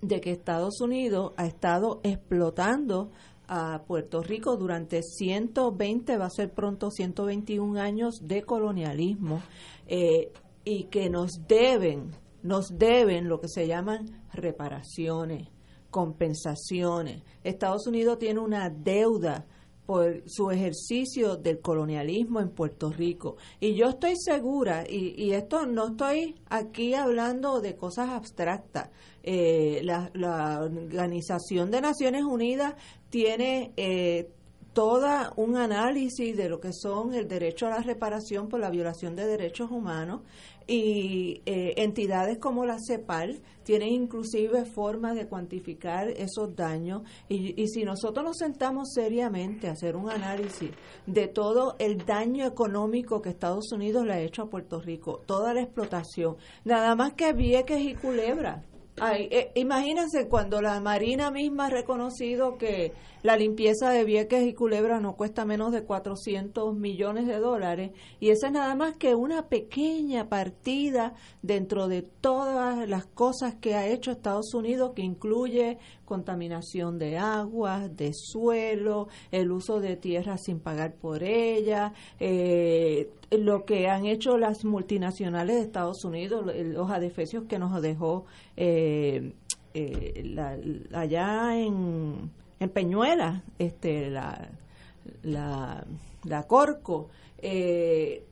de que Estados Unidos ha estado explotando a Puerto Rico durante 120, va a ser pronto 121 años de colonialismo eh, y que nos deben, nos deben lo que se llaman reparaciones, compensaciones. Estados Unidos tiene una deuda por su ejercicio del colonialismo en Puerto Rico. Y yo estoy segura, y, y esto no estoy aquí hablando de cosas abstractas, eh, la, la, Organización de Naciones Unidas tiene eh, toda un análisis de lo que son el derecho a la reparación por la violación de derechos humanos y eh, entidades como la CEPAL tienen inclusive formas de cuantificar esos daños. Y, y, si nosotros nos sentamos seriamente a hacer un análisis de todo el daño económico que Estados Unidos le ha hecho a Puerto Rico, toda la explotación, nada más que Vieques y Culebra, Ay, eh, imagínense cuando la Marina misma ha reconocido que la limpieza de Vieques y Culebra no cuesta menos de 400 millones de dólares y esa es nada más que una pequeña partida dentro de todas las cosas que ha hecho Estados Unidos que incluye contaminación de agua, de suelo, el uso de tierras sin pagar por ella, eh, lo que han hecho las multinacionales de Estados Unidos, los adefesios que nos dejó eh, eh, allá en, en Peñuela, este, la, la, Corco.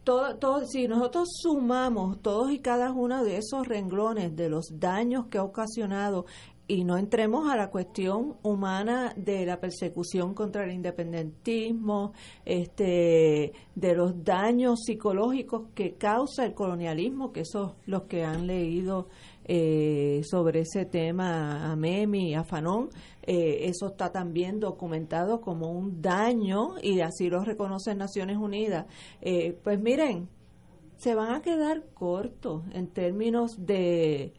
todo, todo, si nosotros sumamos todos y cada uno de esos renglones de los daños que ha ocasionado y no entremos a la cuestión humana de la persecución contra el independentismo, este, de los daños psicológicos que causa el colonialismo, que esos los que han leído eh, sobre ese tema a Memi a Fanón, eh, eso está también documentado como un daño y así lo reconocen Naciones Unidas. Eh, pues miren, se van a quedar cortos en términos de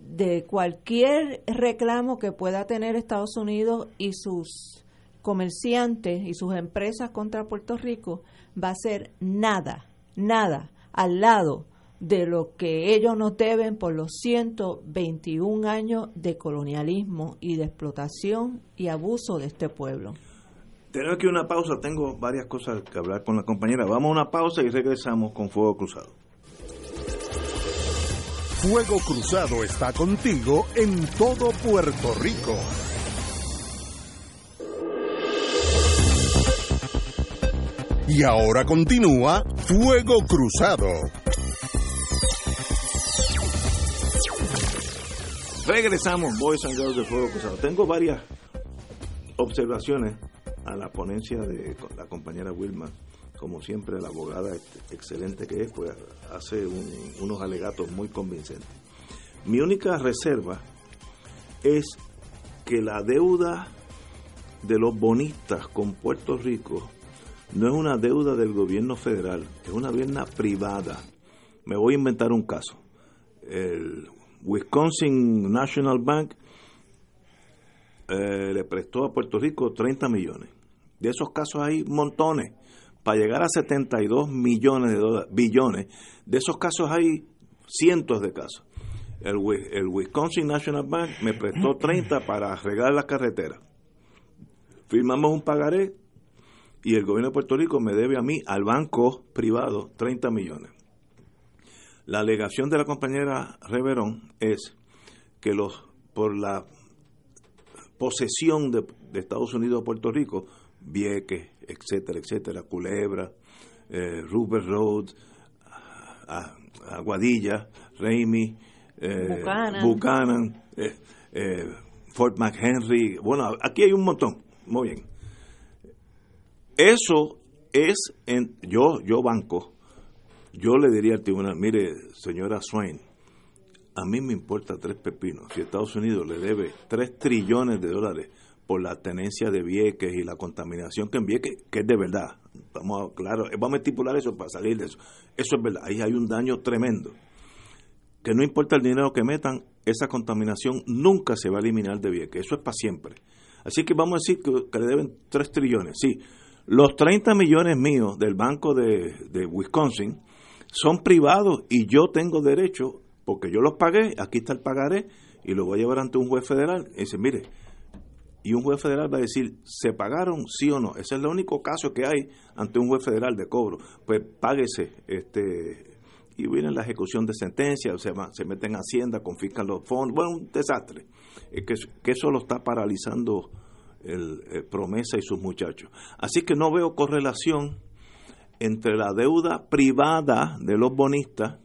de cualquier reclamo que pueda tener Estados Unidos y sus comerciantes y sus empresas contra Puerto Rico va a ser nada, nada al lado de lo que ellos nos deben por los 121 años de colonialismo y de explotación y abuso de este pueblo. Tengo aquí una pausa, tengo varias cosas que hablar con la compañera. Vamos a una pausa y regresamos con Fuego Cruzado. Fuego Cruzado está contigo en todo Puerto Rico. Y ahora continúa Fuego Cruzado. Regresamos, Boys and Girls de Fuego Cruzado. Tengo varias observaciones a la ponencia de la compañera Wilma como siempre la abogada excelente que es, pues hace unos alegatos muy convincentes. Mi única reserva es que la deuda de los bonistas con Puerto Rico no es una deuda del gobierno federal, es una deuda privada. Me voy a inventar un caso. El Wisconsin National Bank eh, le prestó a Puerto Rico 30 millones. De esos casos hay montones. Para llegar a 72 millones de dólares, billones, de esos casos hay cientos de casos. El, el Wisconsin National Bank me prestó 30 para arreglar la carretera. Firmamos un pagaré y el gobierno de Puerto Rico me debe a mí, al banco privado, 30 millones. La alegación de la compañera Reverón es que los por la posesión de, Estados Unidos a Puerto Rico, Vieques, etcétera, etcétera, Culebra, eh, Rupert Road, Aguadilla, Raimi, eh, Buchanan, eh, eh, Fort McHenry, bueno, aquí hay un montón, muy bien. Eso es, en, yo, yo banco, yo le diría al tribunal, mire, señora Swain, a mí me importa tres pepinos. Si Estados Unidos le debe tres trillones de dólares por la tenencia de Vieques y la contaminación que en Vieques, que es de verdad, vamos a, claro, vamos a estipular eso para salir de eso. Eso es verdad, ahí hay un daño tremendo. Que no importa el dinero que metan, esa contaminación nunca se va a eliminar de Vieques, eso es para siempre. Así que vamos a decir que, le deben tres trillones, sí. Los 30 millones míos del Banco de, de Wisconsin son privados y yo tengo derecho porque yo los pagué, aquí está el pagaré, y lo voy a llevar ante un juez federal. Y dice, mire, y un juez federal va a decir, ¿se pagaron sí o no? Ese es el único caso que hay ante un juez federal de cobro. Pues páguese, este, y viene la ejecución de sentencia, se, se meten a Hacienda, confiscan los fondos, bueno, un desastre. Es que, eso lo está paralizando el, el, Promesa y sus muchachos. Así que no veo correlación entre la deuda privada de los bonistas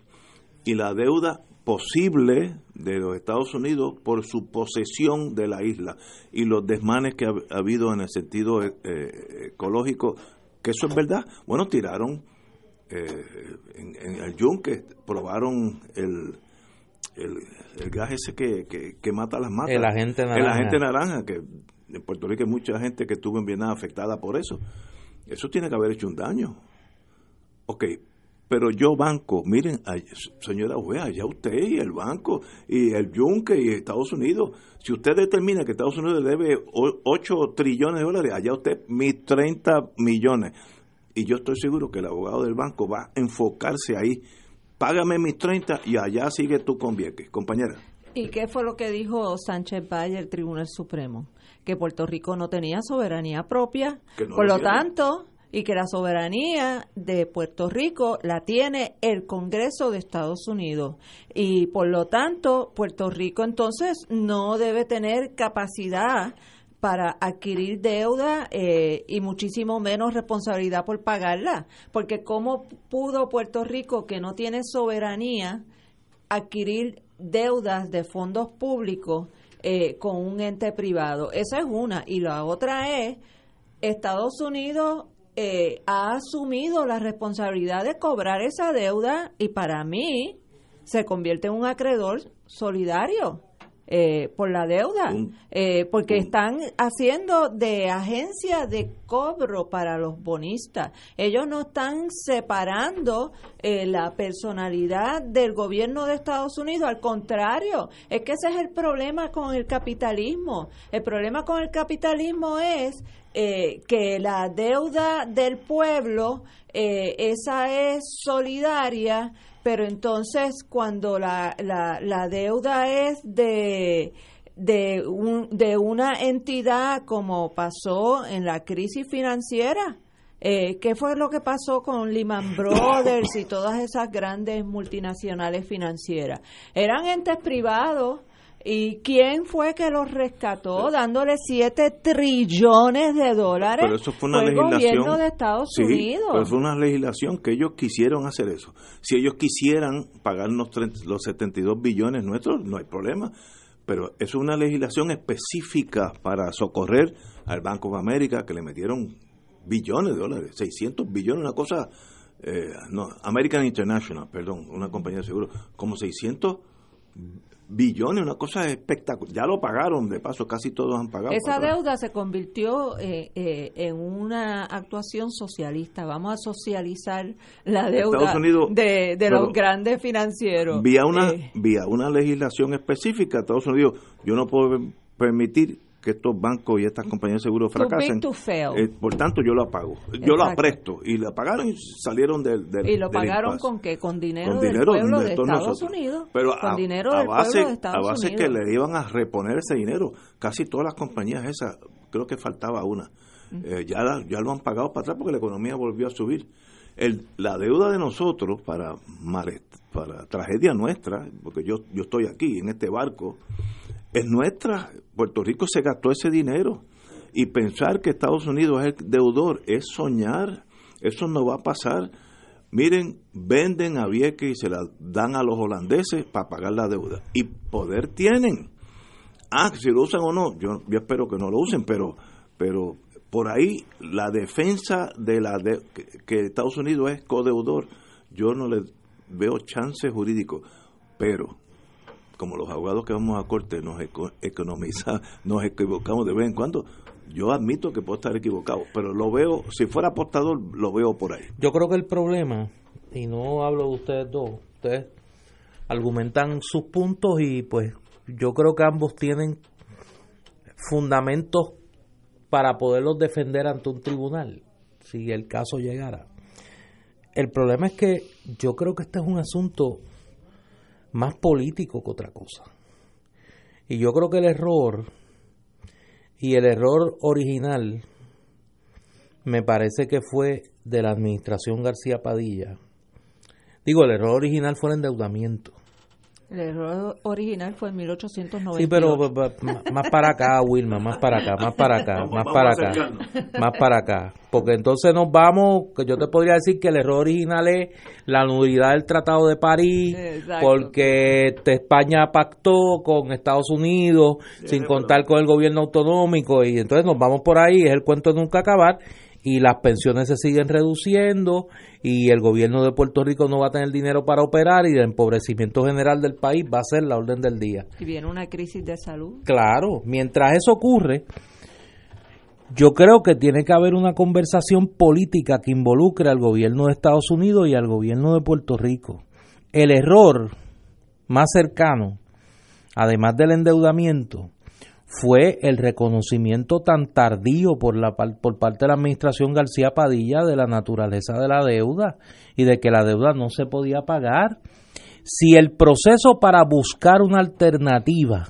y la deuda posible de los Estados Unidos por su posesión de la isla y los desmanes que ha, habido en el sentido eh, ecológico, que eso es verdad. Bueno, tiraron eh, en, el yunque, probaron el, el, gas ese que, que, mata las matas. El agente naranja. El agente naranja, que en Puerto Rico hay mucha gente que estuvo en Vietnam afectada por eso. Eso tiene que haber hecho un daño. Ok, pero yo banco, miren, señora Wea, ya usted y el banco y el Yunque y Estados Unidos, si usted determina que Estados Unidos debe 8 trillones de dólares, allá usted mis 30 millones. Y yo estoy seguro que el abogado del banco va a enfocarse ahí. Págame mis 30 y allá sigue tú con Vieques, compañera. ¿Y qué fue lo que dijo Sánchez Valle, el Tribunal Supremo? Que Puerto Rico no tenía soberanía propia. Por lo tanto, y que la soberanía de Puerto Rico la tiene el Congreso de Estados Unidos y por lo tanto Puerto Rico entonces no debe tener capacidad para adquirir deuda eh, y muchísimo menos responsabilidad por pagarla, porque cómo pudo Puerto Rico que no tiene soberanía adquirir deudas de fondos públicos eh, con un ente privado. Esa es una. Y la otra es, Estados Unidos eh, ha asumido la responsabilidad de cobrar esa deuda y para mí se convierte en un acreedor solidario. Eh, por la deuda, eh, porque están haciendo de agencia de cobro para los bonistas. Ellos no están separando la personalidad del gobierno de Estados Unidos, al contrario, es que ese es el problema con el capitalismo. El problema con el capitalismo es eh, que la deuda del pueblo, eh, esa es solidaria, pero entonces cuando la, la, la deuda es de, de, un, de una entidad como pasó en la crisis financiera, eh, ¿Qué fue lo que pasó con Lehman Brothers y todas esas grandes multinacionales financieras? Eran entes privados ¿Y quién fue que los rescató dándole 7 trillones de dólares? Pero eso fue una legislación. El gobierno de Estados sí, Unidos. Pero fue una legislación que ellos quisieron hacer eso. Si ellos quisieran pagarnos los 72 billones nuestros, no hay problema. Pero es una legislación específica para socorrer al Banco de América que le metieron billones de dólares, 600 billones, una cosa. Eh, no, American International, perdón, una compañía de seguro, como 600 billones, una cosa espectacular. Ya lo pagaron, de paso, casi todos han pagado. Esa deuda se convirtió eh, eh, en una actuación socialista. Vamos a socializar la deuda de, de los grandes financieros. Vía una, eh. vía una legislación específica, Estados Unidos, yo no puedo permitir que estos bancos y estas compañías de seguro fracasen. Eh, por tanto, yo lo apago. Yo lo apresto. Y lo apagaron y salieron del. del y lo pagaron con qué? Con dinero, del pueblo de, Estados Unidos. Pero con a, dinero del base, pueblo de Estados a base que le iban a reponer ese dinero. Casi todas las compañías esas, creo que faltaba una. Eh, ya, ya lo han pagado para atrás porque la economía volvió a subir. El, la deuda de nosotros para, para tragedia nuestra, porque yo, yo estoy aquí en este barco, es nuestra. Puerto Rico se gastó ese dinero y pensar que Estados Unidos es el deudor es soñar. Eso no va a pasar. Miren, venden a Vieques y se la dan a los holandeses para pagar la deuda. Y poder tienen. Ah, si lo usan o no, yo, espero que no lo usen, pero, pero por ahí la defensa de la de, que, Estados Unidos es codeudor, yo no le veo chance jurídico, pero como los abogados que vamos a corte nos economiza, nos equivocamos de vez en cuando. Yo admito que puedo estar equivocado, pero lo veo, si fuera apostador, lo veo por ahí. Yo creo que el problema, y no hablo de ustedes dos, ustedes argumentan sus puntos y pues yo creo que ambos tienen fundamentos para poderlos defender ante un tribunal, si el caso llegara. El problema es que yo creo que este es un asunto más político que otra cosa. Y yo creo que el error, y el error original, me parece que fue de la administración García Padilla. Digo, el error original fue el endeudamiento. El error original fue en 1890. Sí, pero más para acá, Wilma, más para acá, más para acá, más para acá, más para acá. Porque entonces nos vamos, que yo te podría decir que el error original es la nulidad del Tratado de París, porque España pactó con Estados Unidos sin contar con el gobierno autonómico y entonces nos vamos por ahí, es el cuento de nunca acabar y las pensiones se siguen reduciendo y el gobierno de Puerto Rico no va a tener dinero para operar y el empobrecimiento general del país va a ser la orden del día. Y viene una crisis de salud. Claro, mientras eso ocurre, yo creo que tiene que haber una conversación política que involucre al gobierno de Estados Unidos y al gobierno de Puerto Rico. El error más cercano, además del endeudamiento, fue el reconocimiento tan tardío por, la, por parte de la administración García Padilla de la naturaleza de la deuda y de que la deuda no se podía pagar. Si el proceso para buscar una alternativa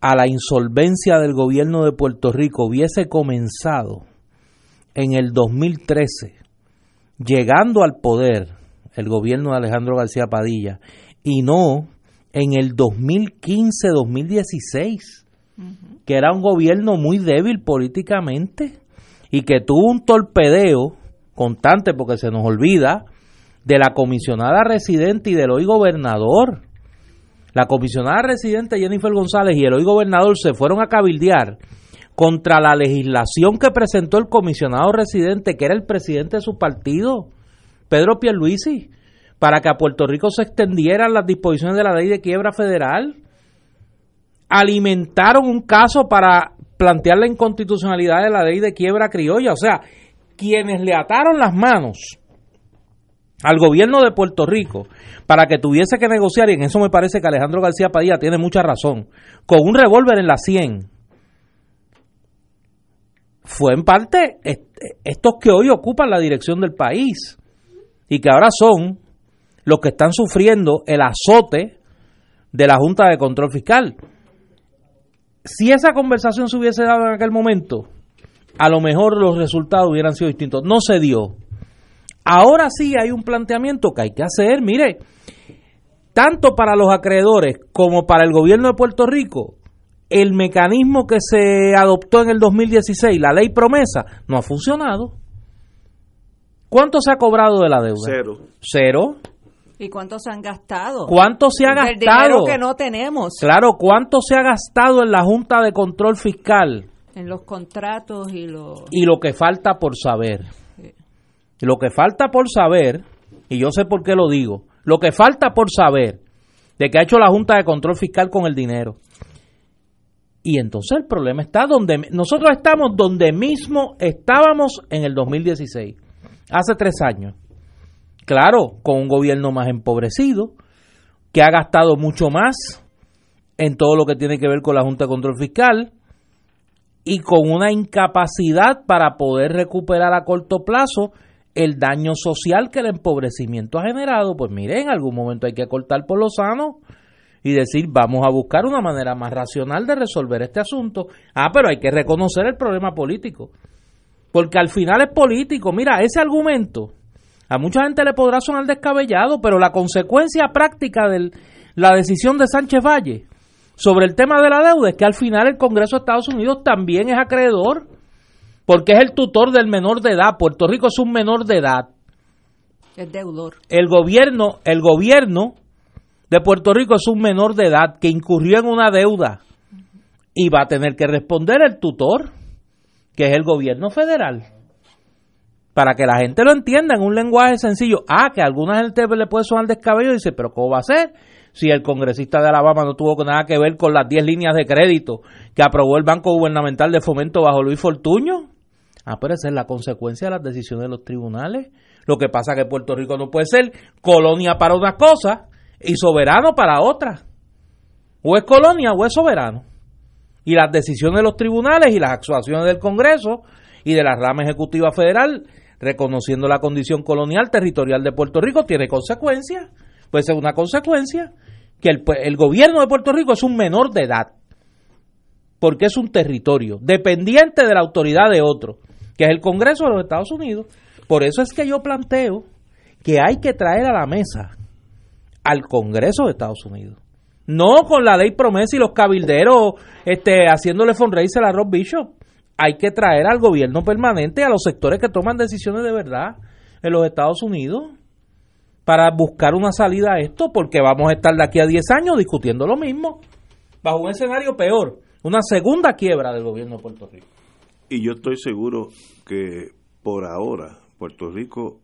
a la insolvencia del gobierno de Puerto Rico hubiese comenzado en el 2013, llegando al poder el gobierno de Alejandro García Padilla, y no en el 2015-2016, que era un gobierno muy débil políticamente y que tuvo un torpedeo constante, porque se nos olvida, de la comisionada residente y del hoy gobernador. La comisionada residente Jennifer González y el hoy gobernador se fueron a cabildear contra la legislación que presentó el comisionado residente, que era el presidente de su partido, Pedro Pierluisi, para que a Puerto Rico se extendieran las disposiciones de la ley de quiebra federal. Alimentaron un caso para plantear la inconstitucionalidad de la ley de quiebra criolla. O sea, quienes le ataron las manos al gobierno de Puerto Rico para que tuviese que negociar, y en eso me parece que Alejandro García Padilla tiene mucha razón, con un revólver en la 100, fue en parte estos que hoy ocupan la dirección del país y que ahora son los que están sufriendo el azote de la Junta de Control Fiscal. Si esa conversación se hubiese dado en aquel momento, a lo mejor los resultados hubieran sido distintos. No se dio. Ahora sí hay un planteamiento que hay que hacer. Mire, tanto para los acreedores como para el gobierno de Puerto Rico, el mecanismo que se adoptó en el 2016, la ley promesa, no ha funcionado. ¿Cuánto se ha cobrado de la deuda? Cero. Cero. ¿Y cuánto se han gastado? ¿Cuánto se ha gastado? El dinero que no tenemos. Claro, ¿cuánto se ha gastado en la Junta de Control Fiscal? En los contratos y los... Y lo que falta por saber. Lo que falta por saber, y yo sé por qué lo digo, lo que falta por saber de que ha hecho la Junta de Control Fiscal con el dinero. Y entonces el problema está donde nosotros estamos donde mismo estábamos en el 2016, hace tres años. Claro, con un gobierno más empobrecido, que ha gastado mucho más en todo lo que tiene que ver con la Junta de Control Fiscal, y con una incapacidad para poder recuperar a corto plazo el daño social que el empobrecimiento ha generado. Pues mire, en algún momento hay que cortar por lo sano y decir, vamos a buscar una manera más racional de resolver este asunto. Ah, pero hay que reconocer el problema político. Porque al final es político. Mira, ese argumento a mucha gente le podrá sonar descabellado, pero la consecuencia práctica de la decisión de Sánchez Valle sobre el tema de la deuda es que al final el Congreso de Estados Unidos también es acreedor, porque es el tutor del menor de edad. Puerto Rico es un menor de edad. Es deudor. El gobierno, el gobierno de Puerto Rico es un menor de edad que incurrió en una deuda y va a tener que responder el tutor, que es el gobierno federal. Para que la gente lo entienda en un lenguaje sencillo. Ah, que a alguna gente le puede sonar descabello y dice, pero ¿cómo va a ser? Si el congresista de Alabama no tuvo nada que ver con las 10 líneas de crédito que aprobó el Banco Gubernamental de Fomento bajo Luis Fortuño. Ah, la consecuencia de las decisiones de los tribunales. Lo que pasa es que Puerto Rico no puede ser colonia para una cosa y soberano para otra. O es colonia o es soberano. Y las decisiones de los tribunales y las actuaciones del Congreso y de la rama ejecutiva federal, reconociendo la condición colonial territorial de Puerto Rico, tiene consecuencias. Puede ser una consecuencia que el, el gobierno de Puerto Rico es un menor de edad, porque es un territorio dependiente de la autoridad de otro, que es el Congreso de los Estados Unidos. Por eso es que yo planteo que hay que traer a la mesa al Congreso de Estados Unidos. No con la ley promesa y los cabilderos este, haciéndole fundraiser a Rob Bishop. Hay que traer al gobierno permanente a los sectores que toman decisiones de verdad en los Estados Unidos para buscar una salida a esto, porque vamos a estar de aquí a 10 años discutiendo lo mismo, bajo un escenario peor, una segunda quiebra del gobierno de Puerto Rico. Y yo estoy seguro que por ahora Puerto Rico,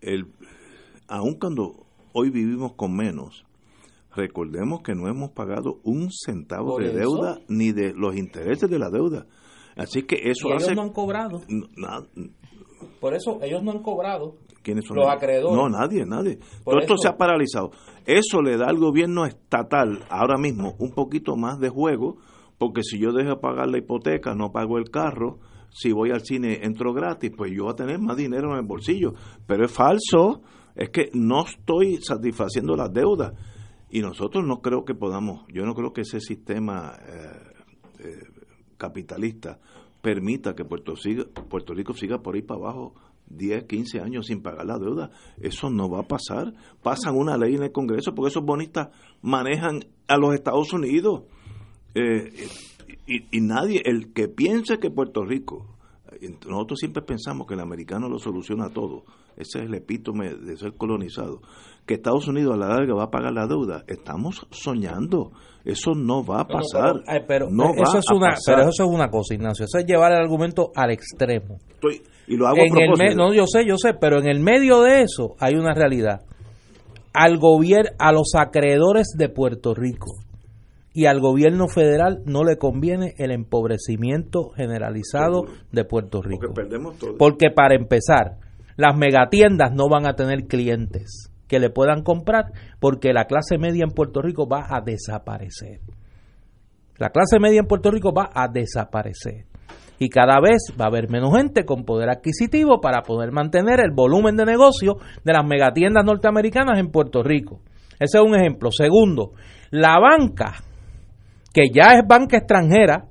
el, aun cuando hoy vivimos con menos. Recordemos que no hemos pagado un centavo de deuda ni de los intereses de la deuda. Así que eso y hace... ellos no han cobrado. Por eso ellos no han cobrado. ¿Quiénes son los acreedores? No, nadie, nadie. Todo esto se ha paralizado. Eso le da al gobierno estatal ahora mismo un poquito más de juego, porque si yo dejo pagar la hipoteca, no pago el carro, si voy al cine entro gratis, pues yo voy a tener más dinero en el bolsillo. Pero es falso es que no estoy satisfaciendo las deudas y nosotros no creo que podamos, yo no creo que ese sistema eh, eh, capitalista permita que Puerto, siga, Puerto Rico siga por ahí para abajo 10, 15 años sin pagar la deuda. Eso no va a pasar. Pasan una ley en el Congreso porque esos bonistas manejan a los Estados Unidos. Eh, y, y, nadie, el que piense que Puerto Rico, nosotros siempre pensamos que el americano lo soluciona todo ese es el epítome de ser colonizado, que Estados Unidos a la larga va a pagar la deuda, estamos soñando. Eso no va a pasar. Pero, no eso es una, pero eso es una cosa, Ignacio. Eso es llevar el argumento al extremo. y lo hago en el No, yo sé, yo sé, pero en el medio de eso hay una realidad. Al gobierno, a los acreedores de Puerto Rico y al gobierno federal no le conviene el empobrecimiento generalizado de Puerto Rico. Porque perdemos todo. Porque para empezar, las megatiendas no van a tener clientes que le puedan comprar porque la clase media en Puerto Rico va a desaparecer. La clase media en Puerto Rico va a desaparecer. Y cada vez va a haber menos gente con poder adquisitivo para poder mantener el volumen de negocio de las megatiendas norteamericanas en Puerto Rico. Ese es un ejemplo. Segundo, la banca, que ya es banca extranjera,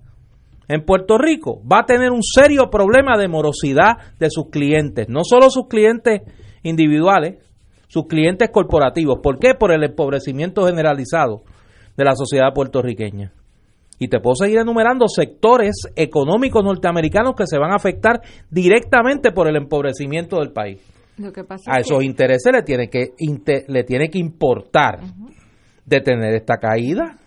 en Puerto Rico va a tener un serio problema de morosidad de sus clientes, no solo sus clientes individuales, sus clientes corporativos. ¿Por qué? Por el empobrecimiento generalizado de la sociedad puertorriqueña. Y te puedo seguir enumerando sectores económicos norteamericanos que se van a afectar directamente por el empobrecimiento del país. a esos intereses le tiene que, le tiene que importar detener esta caída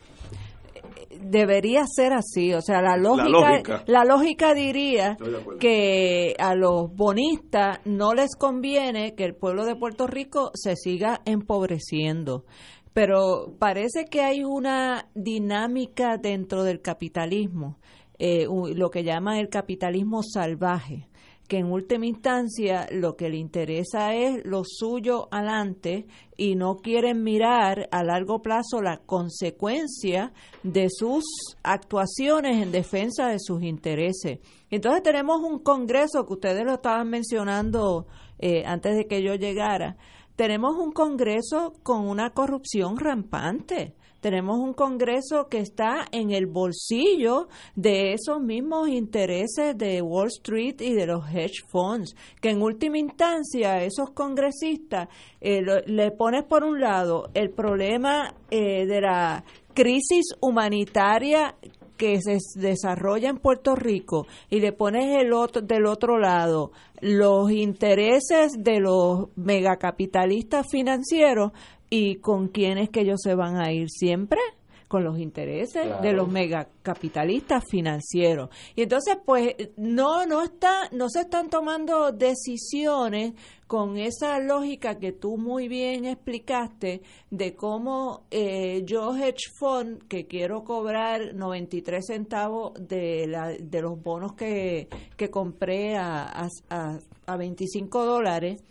debería ser así, o sea, la lógica, la lógica, diría que a los bonistas no les conviene que el pueblo de Puerto Rico se siga empobreciendo. Pero parece que hay una dinámica dentro del capitalismo, eh, lo que llaman el capitalismo salvaje, que en última instancia lo que le interesa es lo suyo adelante y no quieren mirar a largo plazo la consecuencia de sus actuaciones en defensa de sus intereses. Entonces tenemos un Congreso que ustedes lo estaban mencionando eh, antes de que yo llegara. Tenemos un Congreso con una corrupción rampante tenemos un Congreso que está en el bolsillo de esos mismos intereses de Wall Street y de los hedge funds, que en última instancia esos congresistas eh, le pones por un lado el problema eh, de la crisis humanitaria que se desarrolla en Puerto Rico y le pones el otro, del otro lado los intereses de los megacapitalistas financieros, ¿Y con quiénes que ellos se van a ir siempre? con los intereses de los megacapitalistas financieros. Y entonces, pues, no, no está, no se están tomando decisiones con esa lógica que tú muy bien explicaste de cómo eh, yo hedge fund que quiero cobrar 93 centavos de, la, de los bonos que, que compré a, a, a 25 dólares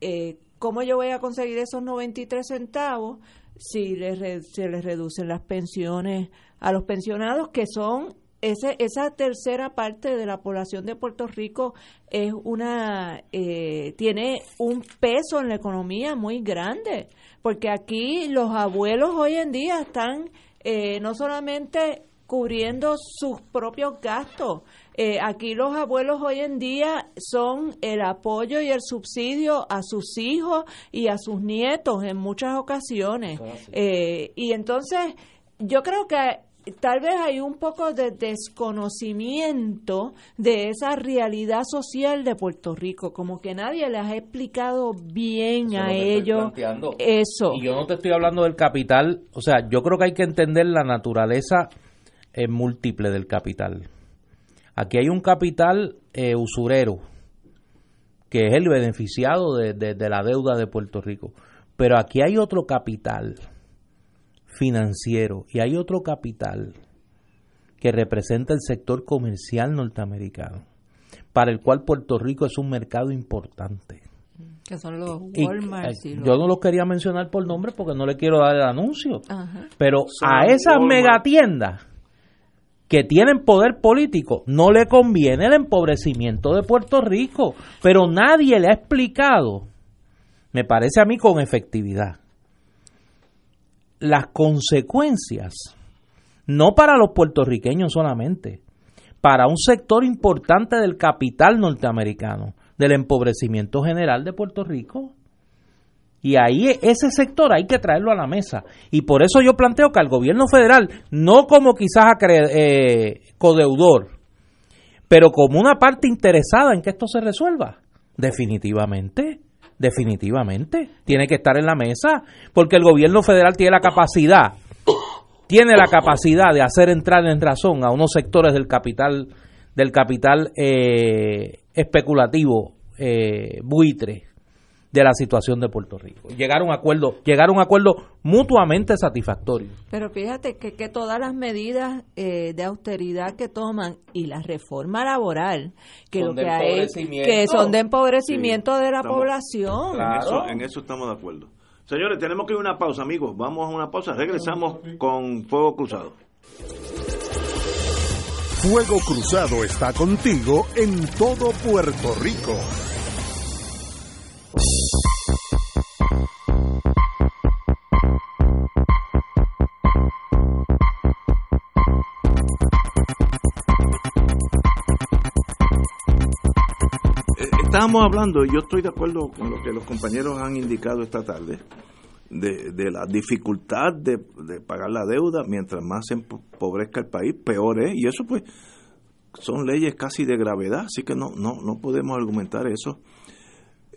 eh, ¿Cómo yo voy a conseguir esos 93 centavos si se les reducen las pensiones a los pensionados que son ese, esa tercera parte de la población de Puerto Rico es una eh, tiene un peso en la economía muy grande porque aquí los abuelos hoy en día están eh, no solamente cubriendo sus propios gastos eh, aquí los abuelos hoy en día son el apoyo y el subsidio a sus hijos y a sus nietos en muchas ocasiones. Eh, y entonces yo creo que tal vez hay un poco de desconocimiento de esa realidad social de Puerto Rico, como que nadie les ha explicado bien a ellos eso. Y yo no te estoy hablando del capital, o sea, yo creo que hay que entender la naturaleza eh, múltiple del capital. Aquí hay un capital eh, usurero, que es el beneficiado de, la deuda de Puerto Rico. Pero aquí hay otro capital financiero y hay otro capital que representa el sector comercial norteamericano, para el cual Puerto Rico es un mercado importante. Que son los Walmart. Eh, yo no los quería mencionar por nombre porque no le quiero dar el anuncio. Pero a esas megatiendas que tienen poder político, no le conviene el empobrecimiento de Puerto Rico, pero nadie le ha explicado, me parece a mí con efectividad, las consecuencias, no para los puertorriqueños solamente, para un sector importante del capital norteamericano, del empobrecimiento general de Puerto Rico. Y ahí ese sector hay que traerlo a la mesa. Y por eso yo planteo que al gobierno federal, no como quizás eh, codeudor, pero como una parte interesada en que esto se resuelva, definitivamente, definitivamente, tiene que estar en la mesa, porque el gobierno federal tiene la capacidad, tiene la capacidad de hacer entrar en razón a unos sectores del capital, del capital eh, especulativo eh, buitre de la situación de Puerto Rico. Llegar a un acuerdo, llegar a un acuerdo mutuamente satisfactorio. Pero fíjate que, que todas las medidas eh, de austeridad que toman y la reforma laboral, que lo que hay, que son de empobrecimiento de la población. En, eso, en eso estamos de acuerdo. Señores, tenemos que ir a una pausa, amigos. Vamos a una pausa. Regresamos con Fuego Cruzado. Fuego Cruzado está contigo en todo Puerto Rico. Estábamos hablando, y yo estoy de acuerdo con lo que los compañeros han indicado esta tarde, de, la dificultad de, pagar la deuda, mientras más se empobrezca el país, peor es, y eso pues son leyes casi de gravedad, así que no, no, no podemos argumentar eso.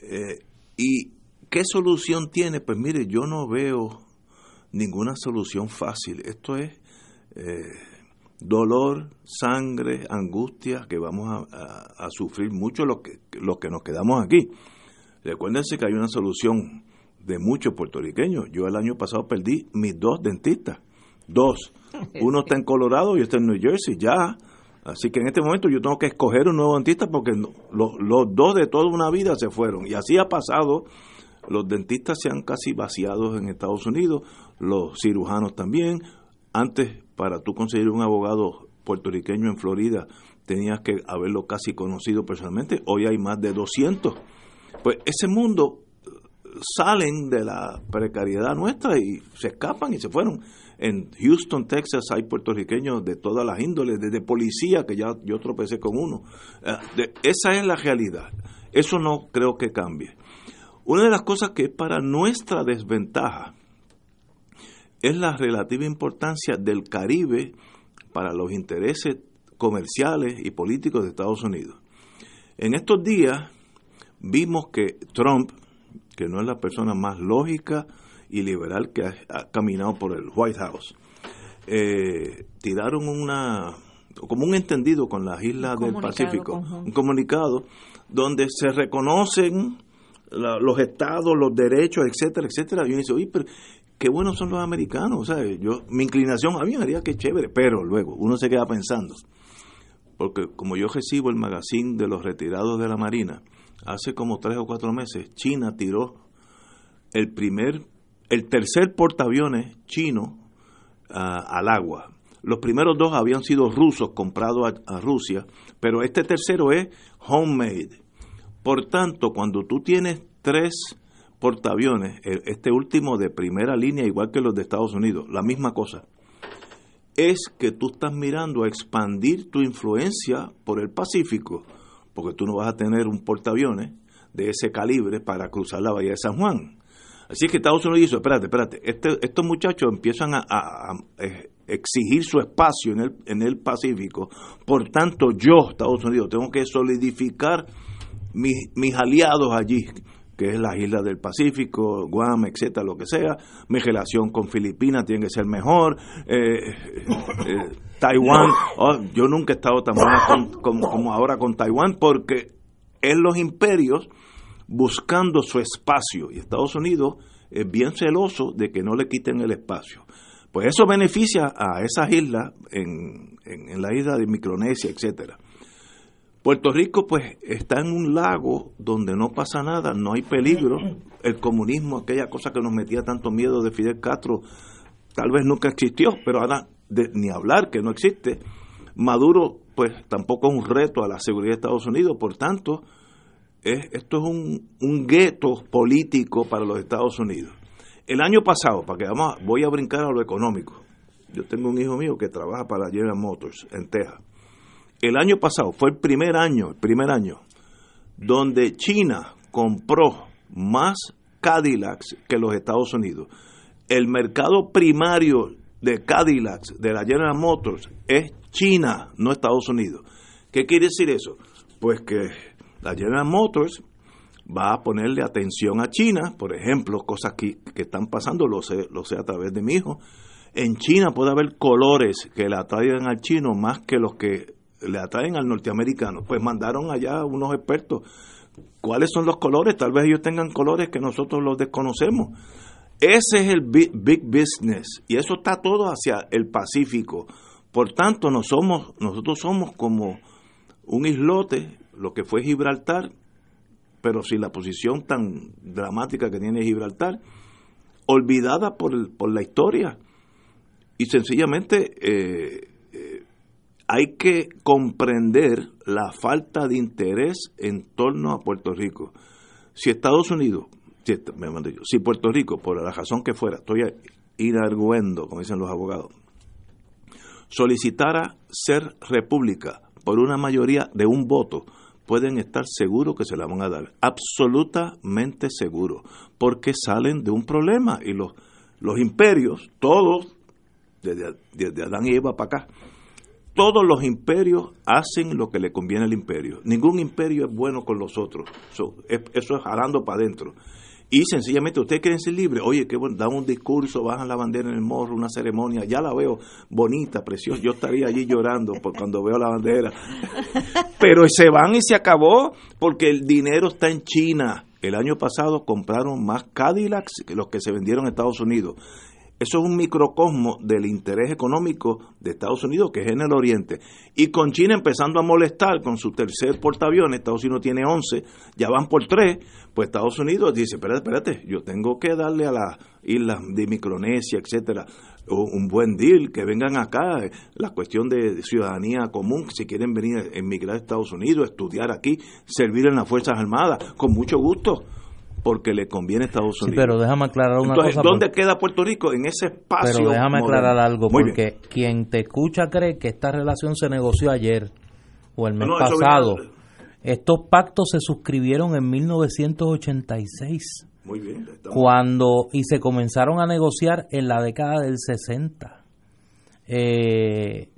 Eh, ¿Y qué solución tiene? Pues mire, yo no veo ninguna solución fácil. Esto es eh, dolor, sangre, angustia que vamos a, sufrir mucho los que, los que nos quedamos aquí. Recuérdense que hay una solución de muchos puertorriqueños. Yo el año pasado perdí mis dos dentistas. Dos. Uno está en Colorado y otro en New Jersey. Ya Así que en este momento yo tengo que escoger un nuevo dentista porque los, los dos de toda una vida se fueron. Y así ha pasado. Los dentistas se han casi vaciado en Estados Unidos, los cirujanos también. Antes, para tú conseguir un abogado puertorriqueño en Florida, tenías que haberlo casi conocido personalmente. Hoy hay más de 200. Pues ese mundo salen de la precariedad nuestra y se escapan y se fueron. En Houston, Texas, hay puertorriqueños de todas las índoles, desde policía, que ya yo tropecé con uno. Eh, esa es la realidad. Eso no creo que cambie. Una de las cosas que es para nuestra desventaja es la relativa importancia del Caribe para los intereses comerciales y políticos de Estados Unidos. En estos días vimos que Trump, que no es la persona más lógica y liberal que ha, caminado por el White House, eh, tiraron una como un entendido con las islas del Pacífico, un comunicado donde se reconocen los estados, los derechos, etcétera, etcétera. Y uno dice, oye, pero qué buenos son los americanos. Sea, yo, mi inclinación a mí me haría que chévere, pero luego uno se queda pensando, porque como yo recibo el magazine de los retirados de la Marina, hace como tres o cuatro meses, China tiró el primer, el tercer portaaviones chino ah, al agua. Los primeros dos habían sido rusos comprados a, Rusia, pero este tercero es homemade. Por tanto, cuando tú tienes tres portaaviones, este último de primera línea, igual que los de Estados Unidos, la misma cosa, es que tú estás mirando a expandir tu influencia por el Pacífico, porque tú no vas a tener un portaaviones de ese calibre para cruzar la bahía de San Juan. Así que Estados Unidos dice, espérate, espérate, este, estos muchachos empiezan a, eh, exigir su espacio en el, en el Pacífico, por tanto yo, Estados Unidos, tengo que solidificar mis, mis aliados allí, que es las islas del Pacífico, Guam, etcétera, lo que sea. Mi relación con Filipinas tiene que ser mejor. Eh, eh, Taiwán, oh, yo nunca he estado tan mal como, ahora con Taiwán porque es los imperios buscando su espacio y Estados Unidos es bien celoso de que no le quiten el espacio. Pues eso beneficia a esas islas en, en, en la isla de Micronesia, etcétera. Puerto Rico pues está en un lago donde no pasa nada, no hay peligro. El comunismo, aquella cosa que nos metía tanto miedo de Fidel Castro, tal vez nunca existió, pero ahora ni hablar que no existe. Maduro pues tampoco es un reto a la seguridad de Estados Unidos, por tanto, esto es un, un gueto político para los Estados Unidos. El año pasado, para que vamos, voy a brincar a lo económico. Yo tengo un hijo mío que trabaja para General Motors en Texas el año pasado fue el primer año, el primer año, donde China compró más Cadillacs que los Estados Unidos. El mercado primario de Cadillacs, de la General Motors, es China, no Estados Unidos. ¿Qué quiere decir eso? Pues que la General Motors va a ponerle atención a China, por ejemplo, cosas que, que están pasando, lo sé, lo sé a través de mi hijo. En China puede haber colores que le atraigan al chino más que los que le atraen al norteamericano. Pues mandaron allá unos expertos. ¿Cuáles son los colores? Tal vez ellos tengan colores que nosotros los desconocemos. Ese es el big, business y eso está todo hacia el Pacífico. Por tanto, no somos, nosotros somos como un islote, lo que fue Gibraltar, pero sin la posición tan dramática que tiene Gibraltar, olvidada por, por la historia. Y sencillamente eh, hay que comprender la falta de interés en torno a Puerto Rico. Si Estados Unidos, si, Puerto Rico, por la razón que fuera, estoy inarguendo, como dicen los abogados, solicitara ser república por una mayoría de un voto, pueden estar seguros que se la van a dar, absolutamente seguros, porque salen de un problema y los, los imperios, todos, desde, desde Adán y Eva para acá, todos los imperios hacen lo que le conviene al imperio. Ningún imperio es bueno con los otros. eso es jalando para adentro. Y sencillamente, ustedes quieren ser libres. Oye, qué bueno, dan un discurso, bajan la bandera en el morro, una ceremonia. Ya la veo bonita, preciosa. Yo estaría allí llorando por cuando veo la bandera. Pero se van y se acabó porque el dinero está en China. El año pasado compraron más Cadillacs que los que se vendieron en Estados Unidos. Eso es un microcosmo del interés económico de Estados Unidos, que es en el oriente. Y con China empezando a molestar con su tercer portaaviones, Estados Unidos tiene 11, ya van por 3, pues Estados Unidos dice, espérate, espérate, yo tengo que darle a las islas de Micronesia, etcétera, un buen deal, que vengan acá, la cuestión de ciudadanía común, si quieren venir a emigrar a Estados Unidos, estudiar aquí, servir en las Fuerzas Armadas, con mucho gusto porque le conviene a Estados Unidos. pero déjame aclarar una Entonces, ¿Dónde queda Puerto Rico? En ese espacio. Pero déjame aclarar algo, porque quien te escucha cree que esta relación se negoció ayer o el mes pasado. Estos pactos se suscribieron en 1986. Muy bien. Cuando y se comenzaron a negociar en la década del 60. Eh,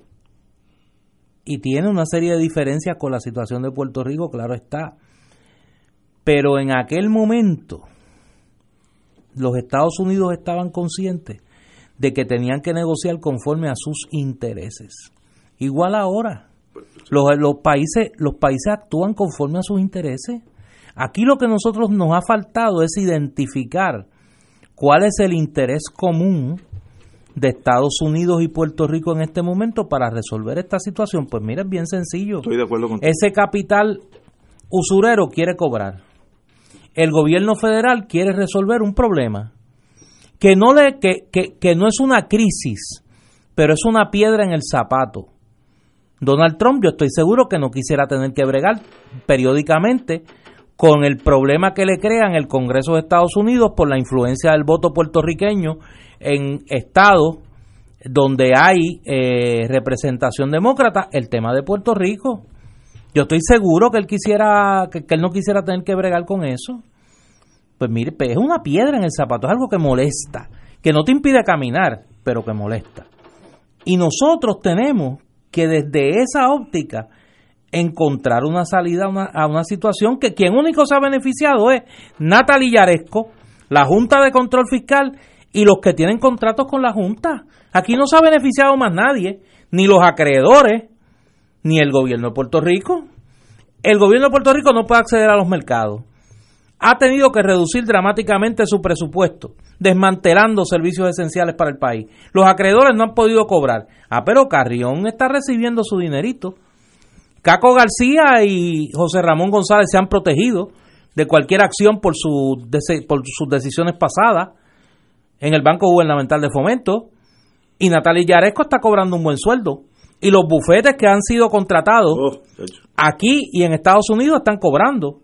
y tiene una serie de diferencias con la situación de Puerto Rico, claro está. Pero en aquel momento los Estados Unidos estaban conscientes de que tenían que negociar conforme a sus intereses. Igual ahora, los, los, países, los países actúan conforme a sus intereses. Aquí lo que nosotros nos ha faltado es identificar cuál es el interés común de Estados Unidos y Puerto Rico en este momento para resolver esta situación. Pues mira, es bien sencillo. Estoy de acuerdo contigo. Ese capital usurero quiere cobrar el gobierno federal quiere resolver un problema que no, le, que, que, no es una crisis, pero es una piedra en el zapato. Donald Trump, yo estoy seguro que no quisiera tener que bregar periódicamente con el problema que le crea en el Congreso de Estados Unidos por la influencia del voto puertorriqueño en estados donde hay eh, representación demócrata, el tema de Puerto Rico. Yo estoy seguro que él quisiera, que, él no quisiera tener que bregar con eso. Pues mire, es una piedra en el zapato, es algo que molesta, que no te impide caminar, pero que molesta. Y nosotros tenemos que desde esa óptica encontrar una salida a una, situación que quien único se ha beneficiado es Natalie Yaresco, la Junta de Control Fiscal y los que tienen contratos con la Junta. Aquí no se ha beneficiado más nadie, ni los acreedores, ni el gobierno de Puerto Rico. El gobierno de Puerto Rico no puede acceder a los mercados. Ha tenido que reducir dramáticamente su presupuesto, desmantelando servicios esenciales para el país. Los acreedores no han podido cobrar. Ah, pero Carrión está recibiendo su dinerito. Caco García y José Ramón González se han protegido de cualquier acción por, su, por sus decisiones pasadas en el Banco Gubernamental de Fomento. Y Natalia Yaresco está cobrando un buen sueldo y los bufetes que han sido contratados oh, aquí y en Estados Unidos están cobrando.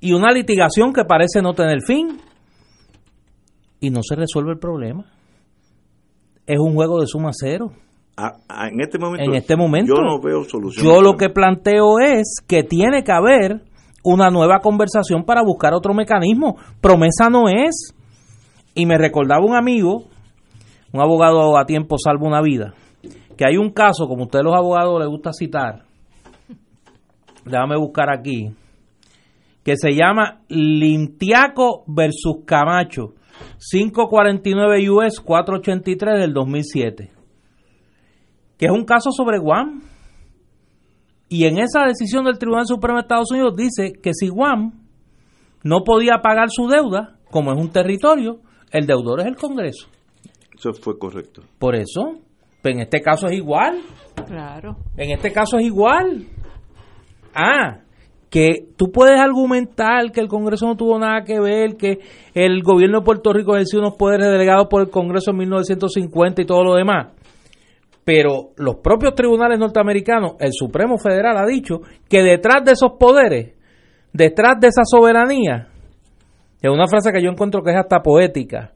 Y una litigación que parece no tener fin. Y no se resuelve el problema. Es un juego de suma cero. en, este momento, en este momento, yo no veo solución. Yo lo que planteo es que tiene que haber una nueva conversación para buscar otro mecanismo. Promesa no es. Y me recordaba un amigo, un abogado a tiempo salvo una vida, que hay un caso, como ustedes los abogados les gusta citar, déjame buscar aquí, que se llama Lintiaco versus Camacho, 549 US 483 del 2007, que es un caso sobre Guam. Y en esa decisión del Tribunal Supremo de Estados Unidos dice que si Guam no podía pagar su deuda, como es un territorio, el deudor es el Congreso. Eso fue correcto. Por eso, en este caso es igual. Claro. En este caso es igual. Ah, que tú puedes argumentar que el Congreso no tuvo nada que ver, que el gobierno de Puerto Rico ejerció unos poderes delegados por el Congreso en 1950 y todo lo demás. Pero los propios tribunales norteamericanos, el Supremo Federal ha dicho que detrás de esos poderes, detrás de esa soberanía, es una frase que yo encuentro que es hasta poética,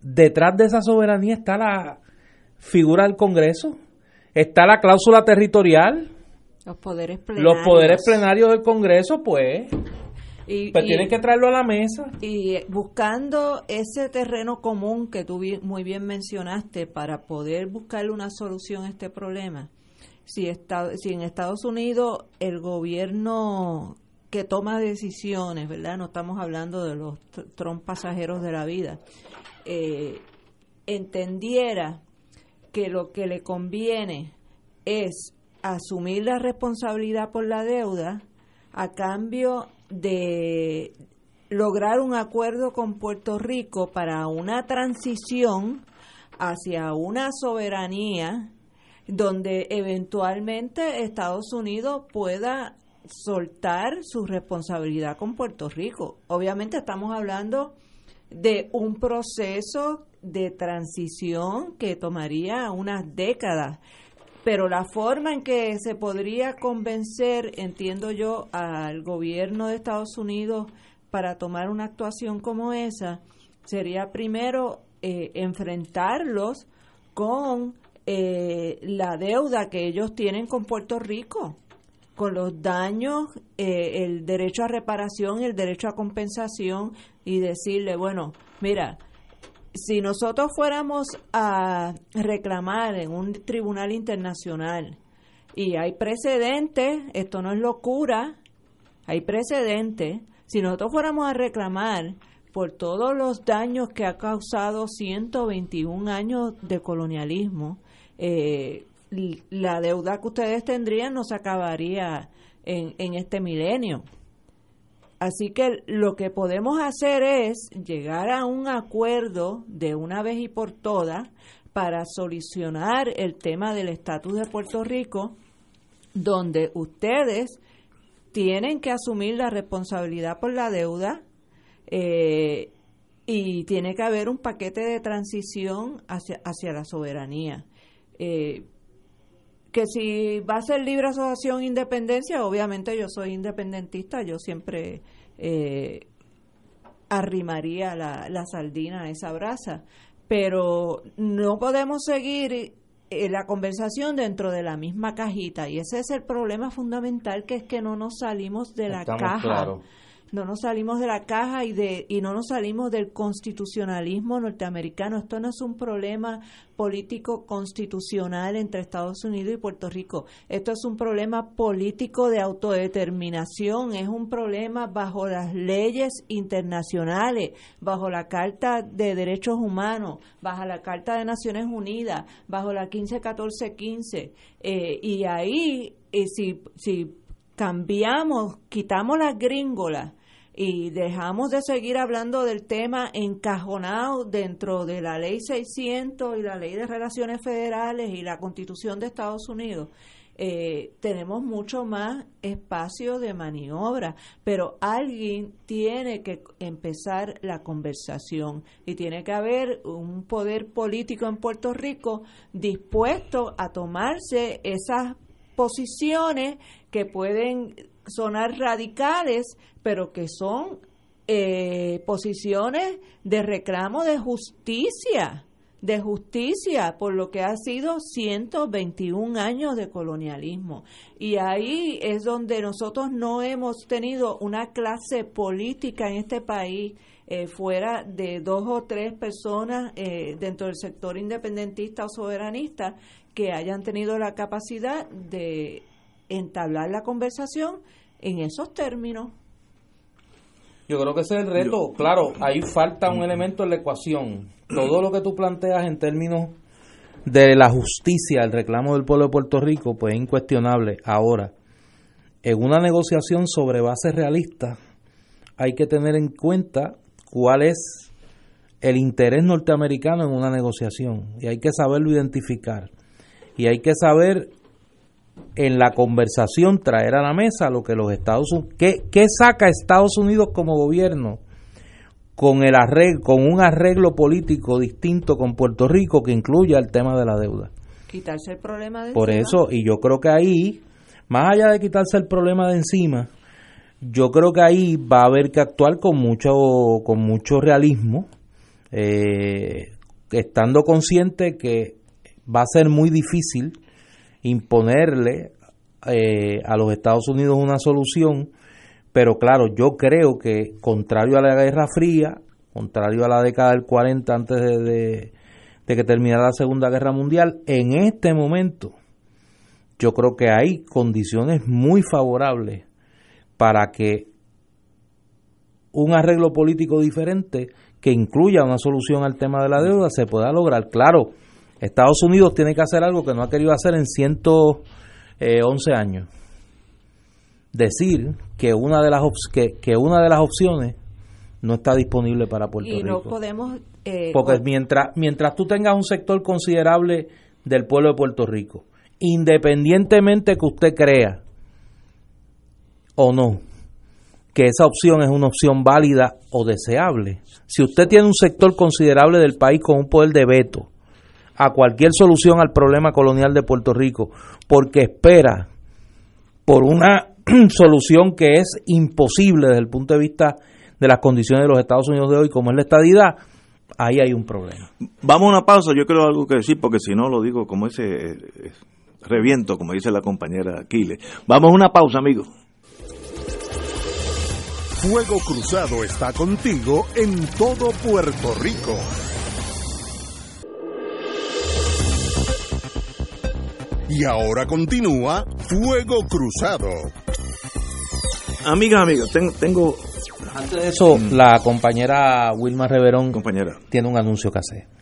detrás de esa soberanía está la, figura del Congreso, está la cláusula territorial. Los poderes plenarios. Los poderes plenarios del Congreso, pues. Y, pues tienen que traerlo a la mesa. Y buscando ese terreno común que tú muy bien mencionaste para poder buscarle una solución a este problema. Si, está, si en Estados Unidos el gobierno que toma decisiones, ¿verdad? No estamos hablando de los tron pasajeros de la vida, eh, entendiera que lo que le conviene es asumir la responsabilidad por la deuda a cambio de lograr un acuerdo con Puerto Rico para una transición hacia una soberanía donde eventualmente Estados Unidos pueda soltar su responsabilidad con Puerto Rico. Obviamente estamos hablando de un proceso de transición que tomaría unas décadas, pero la forma en que se podría convencer, entiendo yo, al gobierno de Estados Unidos para tomar una actuación como esa, sería primero eh, enfrentarlos con eh, la deuda que ellos tienen con Puerto Rico, con los daños, eh, el derecho a reparación, el derecho a compensación y decirle, bueno, mira, si nosotros fuéramos a reclamar en un tribunal internacional y hay precedentes, esto no es locura, hay precedentes, si nosotros fuéramos a reclamar por todos los daños que ha causado 121 años de colonialismo, eh, la deuda que ustedes tendrían no se acabaría en, en este milenio. Así que lo que podemos hacer es llegar a un acuerdo de una vez y por todas para solucionar el tema del estatus de Puerto Rico, donde ustedes tienen que asumir la responsabilidad por la deuda eh, y tiene que haber un paquete de transición hacia, hacia la soberanía. Eh, que si va a ser libre asociación independencia, obviamente yo soy independentista, yo siempre eh, arrimaría la, la, sardina a esa brasa, pero no podemos seguir eh, la conversación dentro de la misma cajita y ese es el problema fundamental que es que no nos salimos de la caja no nos salimos de la caja y de y no nos salimos del constitucionalismo norteamericano. Esto no es un problema político constitucional entre Estados Unidos y Puerto Rico. Esto es un problema político de autodeterminación, es un problema bajo las leyes internacionales, bajo la Carta de Derechos Humanos, bajo la Carta de Naciones Unidas, bajo la 151415. Eh, y ahí, eh, si, si cambiamos, quitamos las gringolas y dejamos de seguir hablando del tema encajonado dentro de la ley 600 y la ley de relaciones federales y la constitución de Estados Unidos, eh, tenemos mucho más espacio de maniobra, pero alguien tiene que empezar la conversación y tiene que haber un poder político en Puerto Rico dispuesto a tomarse esas posiciones que pueden sonar radicales, pero que son eh, posiciones de reclamo de justicia, de justicia por lo que ha sido 121 años de colonialismo. Y ahí es donde nosotros no hemos tenido una clase política en este país eh, fuera de dos o tres personas eh, dentro del sector independentista o soberanista que hayan tenido la capacidad de entablar la conversación en esos términos. Yo creo que ese es el reto. claro, ahí falta un elemento en la ecuación. Todo lo que tú planteas en términos de la justicia, el reclamo del pueblo de Puerto Rico, pues es incuestionable. Ahora, en una negociación sobre bases realistas, hay que tener en cuenta cuál es el interés norteamericano en una negociación y hay que saberlo identificar y hay que saber en la conversación traer a la mesa lo que los Estados Unidos, ¿qué, qué saca Estados Unidos como gobierno con, el arreglo, con un arreglo político distinto con Puerto Rico que incluya el tema de la deuda? Quitarse el problema de Por eso, y yo creo que ahí, más allá de quitarse el problema de encima, yo creo que ahí va a haber que actuar con mucho, con mucho realismo, eh, estando consciente que va a ser muy difícil imponerle eh, a los Estados Unidos una solución, pero claro, yo creo que contrario a la Guerra Fría, contrario a la década del 40 antes de, de que terminara la Segunda Guerra Mundial, en este momento yo creo que hay condiciones muy favorables para que un arreglo político diferente que incluya una solución al tema de la deuda se pueda lograr. Claro, Estados Unidos tiene que hacer algo que no ha querido hacer en 111 eh, años. Decir que una de las, que, una de las opciones no está disponible para Puerto Rico. Y no podemos... Eh, Porque mientras, mientras tú tengas un sector considerable del pueblo de Puerto Rico, independientemente que usted crea o no que esa opción es una opción válida o deseable, si usted tiene un sector considerable del país con un poder de veto a cualquier solución al problema colonial de Puerto Rico, porque espera por una solución que es imposible desde el punto de vista de las condiciones de los Estados Unidos de hoy, como es la estadidad, ahí hay un problema. Vamos a una pausa, yo creo algo que decir, porque si no lo digo como ese eh, reviento, como dice la compañera Aquiles. Vamos a una pausa, amigos. Fuego Cruzado está contigo en todo Puerto Rico. Y ahora continúa Fuego Cruzado. Amigas, amigos, tengo, Antes de eso, mm. la compañera Wilma Reverón compañera. tiene un anuncio que hacer.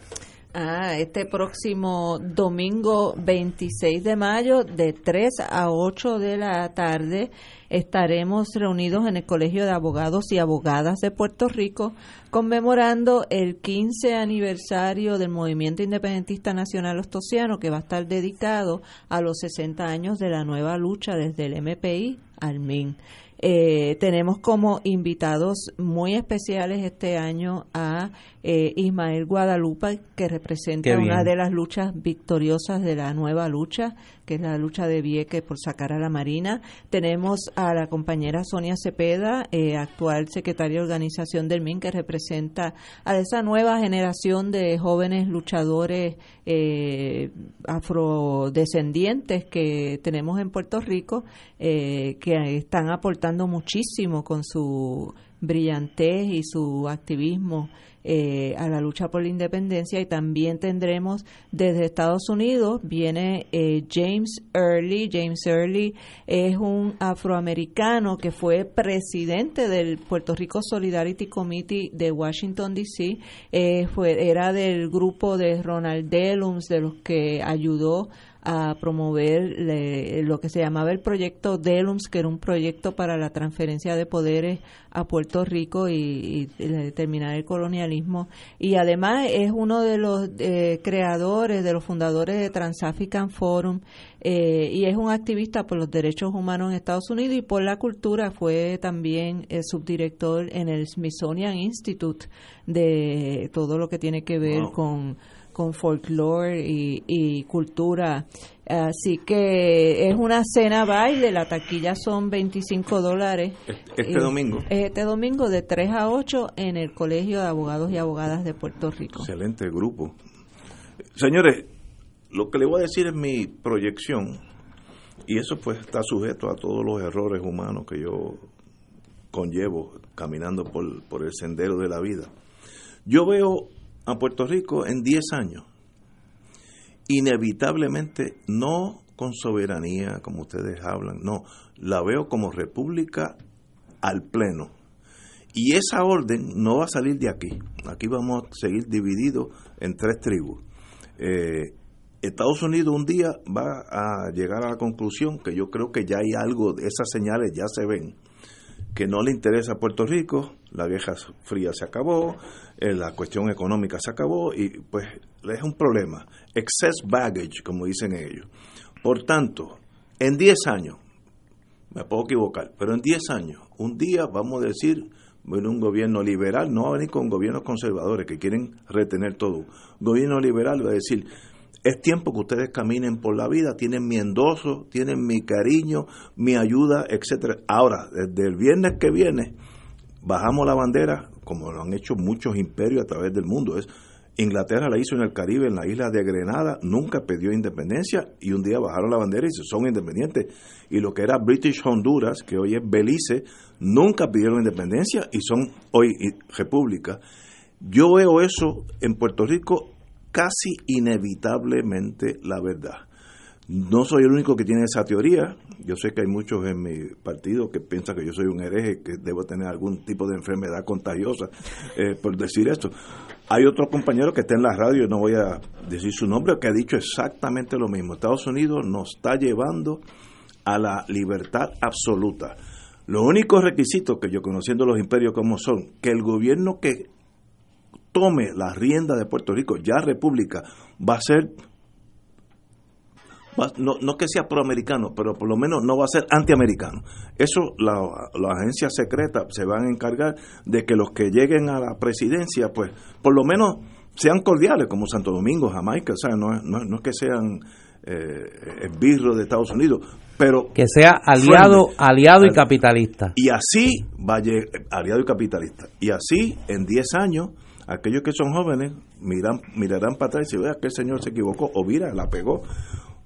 Ah, este próximo domingo 26 de mayo de 3 a 8 de la tarde estaremos reunidos en el Colegio de Abogados y Abogadas de Puerto Rico conmemorando el 15 aniversario del Movimiento Independentista Nacional Ostosiano que va a estar dedicado a los 60 años de la nueva lucha desde el MPI al MIN. Eh, tenemos como invitados muy especiales este año a eh, Ismael Guadalupe, que representa una de las luchas victoriosas de la nueva lucha, que es la lucha de Vieques por sacar a la Marina. Tenemos a la compañera Sonia Cepeda, eh, actual secretaria de organización del MIN, que representa a esa nueva generación de jóvenes luchadores afrodescendientes que tenemos en Puerto Rico, que están aportando muchísimo con su brillantez y su activismo eh, a la lucha por la independencia y también tendremos desde Estados Unidos viene eh, James Early James Early es un afroamericano que fue presidente del Puerto Rico Solidarity Committee de Washington D.C. Eh, fue era del grupo de Ronald Dellums de los que ayudó a promover lo que se llamaba el proyecto DELUMS, que era un proyecto para la transferencia de poderes a Puerto Rico y, terminar el colonialismo. Y además es uno de los eh, creadores, de los fundadores de Trans-African Forum eh, y es un activista por los derechos humanos en Estados Unidos y por la cultura. Fue también subdirector en el Smithsonian Institute de todo lo que tiene que ver con con folclore y, cultura. Así que es una cena baile, la taquilla son 25 dólares. Este domingo. Este domingo de 3 a 8 en el Colegio de Abogados y Abogadas de Puerto Rico. Excelente grupo. Señores, lo que le voy a decir es mi proyección, y eso pues está sujeto a todos los errores humanos que yo conllevo caminando por, por el sendero de la vida. Yo veo a Puerto Rico en 10 años, inevitablemente no con soberanía, como ustedes hablan, no, la veo como república al pleno. Y esa orden no va a salir de aquí. Aquí vamos a seguir divididos en tres tribus. Eh, Estados Unidos un día va a llegar a la conclusión que yo creo que ya hay algo, esas señales ya se ven, que no le interesa a Puerto Rico, la vieja fría se acabó, eh, la cuestión económica se acabó y pues es un problema. Excess baggage, como dicen ellos. Por tanto, en 10 años, me puedo equivocar, pero en 10 años, un día vamos a decir, bueno, un gobierno liberal, no va a venir con gobiernos conservadores que quieren retener todo. Gobierno liberal va a decir, es tiempo que ustedes caminen por la vida, tienen mi endoso, tienen mi cariño, mi ayuda, etcétera. Ahora, desde el viernes que viene, bajamos la bandera, como lo han hecho muchos imperios a través del mundo. Inglaterra la hizo en el Caribe, en la isla de Grenada, nunca pidió independencia y un día bajaron la bandera y son independientes. Y lo que era British Honduras, que hoy es Belice, nunca pidieron independencia y son hoy república. Yo veo eso en Puerto Rico casi inevitablemente la verdad. No soy el único que tiene esa teoría. Yo sé que hay muchos en mi partido que piensan que yo soy un hereje, que debo tener algún tipo de enfermedad contagiosa eh, por decir esto. Hay otro compañero que está en la radio, no voy a decir su nombre, que ha dicho exactamente lo mismo. Estados Unidos nos está llevando a la libertad absoluta. Los únicos requisitos que yo conociendo los imperios como son, que el gobierno que tome la rienda de Puerto Rico, ya república, va a ser no, no que sea proamericano, pero por lo menos no va a ser antiamericano. Eso la, la agencia secreta se van a encargar de que los que lleguen a la presidencia, pues por lo menos sean cordiales, como Santo Domingo, Jamaica, o sea, no, no, no es que sean eh, esbirros de Estados Unidos, pero que sea aliado, aliado y capitalista. Y así vaya aliado y capitalista. Y así en 10 años aquellos que son jóvenes miran, mirarán para atrás y se vea que el señor se equivocó o mira, la pegó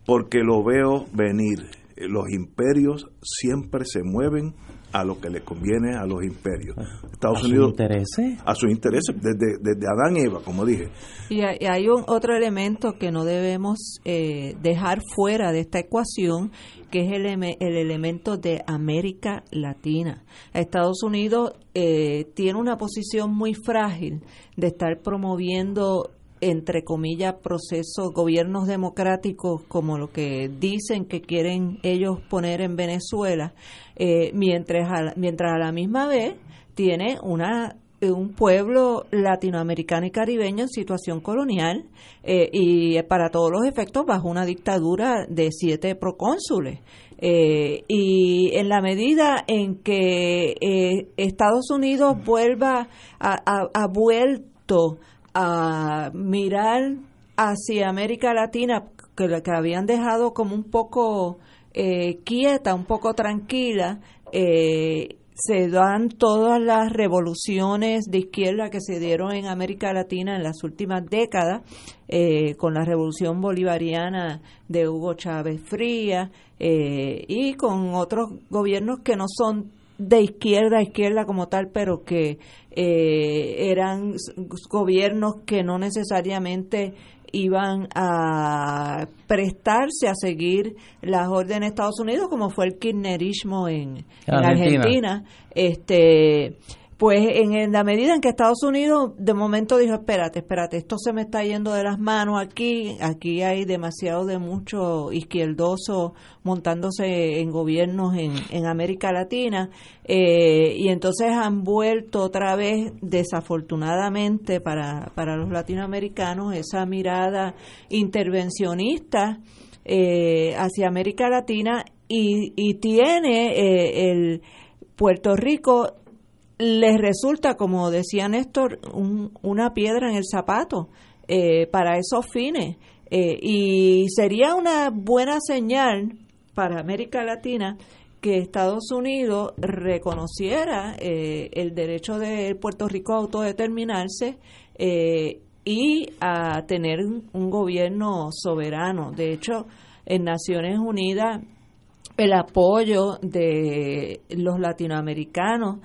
porque lo veo venir. Los imperios siempre se mueven a lo que le conviene a los imperios. Estados ¿A Unidos. Sus intereses? A sus intereses, desde, desde Adán y Eva, como dije. Y hay un otro elemento que no debemos eh, dejar fuera de esta ecuación, que es el, el elemento de América Latina. Estados Unidos eh, tiene una posición muy frágil de estar promoviendo entre comillas, procesos, gobiernos democráticos como lo que dicen que quieren ellos poner en Venezuela, eh, mientras, a, mientras a la misma vez tiene una un pueblo latinoamericano y caribeño en situación colonial eh, y para todos los efectos bajo una dictadura de siete procónsules. Eh, y en la medida en que Estados Unidos vuelva a, a vuelto a mirar hacia América Latina, que, que habían dejado como un poco eh, quieta, un poco tranquila, eh, se dan todas las revoluciones de izquierda que se dieron en América Latina en las últimas décadas, eh, con la revolución bolivariana de Hugo Chávez Fría y con otros gobiernos que no son de izquierda a izquierda como tal, pero que eh, eran gobiernos que no necesariamente iban a prestarse a seguir las órdenes de Estados Unidos, como fue el kirchnerismo en, en Argentina. Este, pues en, la medida en que Estados Unidos de momento dijo, espérate, espérate, esto se me está yendo de las manos aquí, aquí hay demasiado de mucho izquierdoso montándose en gobiernos en, en América Latina, eh, y entonces han vuelto otra vez, desafortunadamente para, para los latinoamericanos, esa mirada intervencionista eh, hacia América Latina. Y, y tiene eh, el Puerto Rico les resulta, como decía Néstor, una piedra en el zapato eh, para esos fines. Eh, y sería una buena señal para América Latina que Estados Unidos reconociera eh, el derecho de Puerto Rico a autodeterminarse y a tener un gobierno soberano. De hecho, en Naciones Unidas el apoyo de los latinoamericanos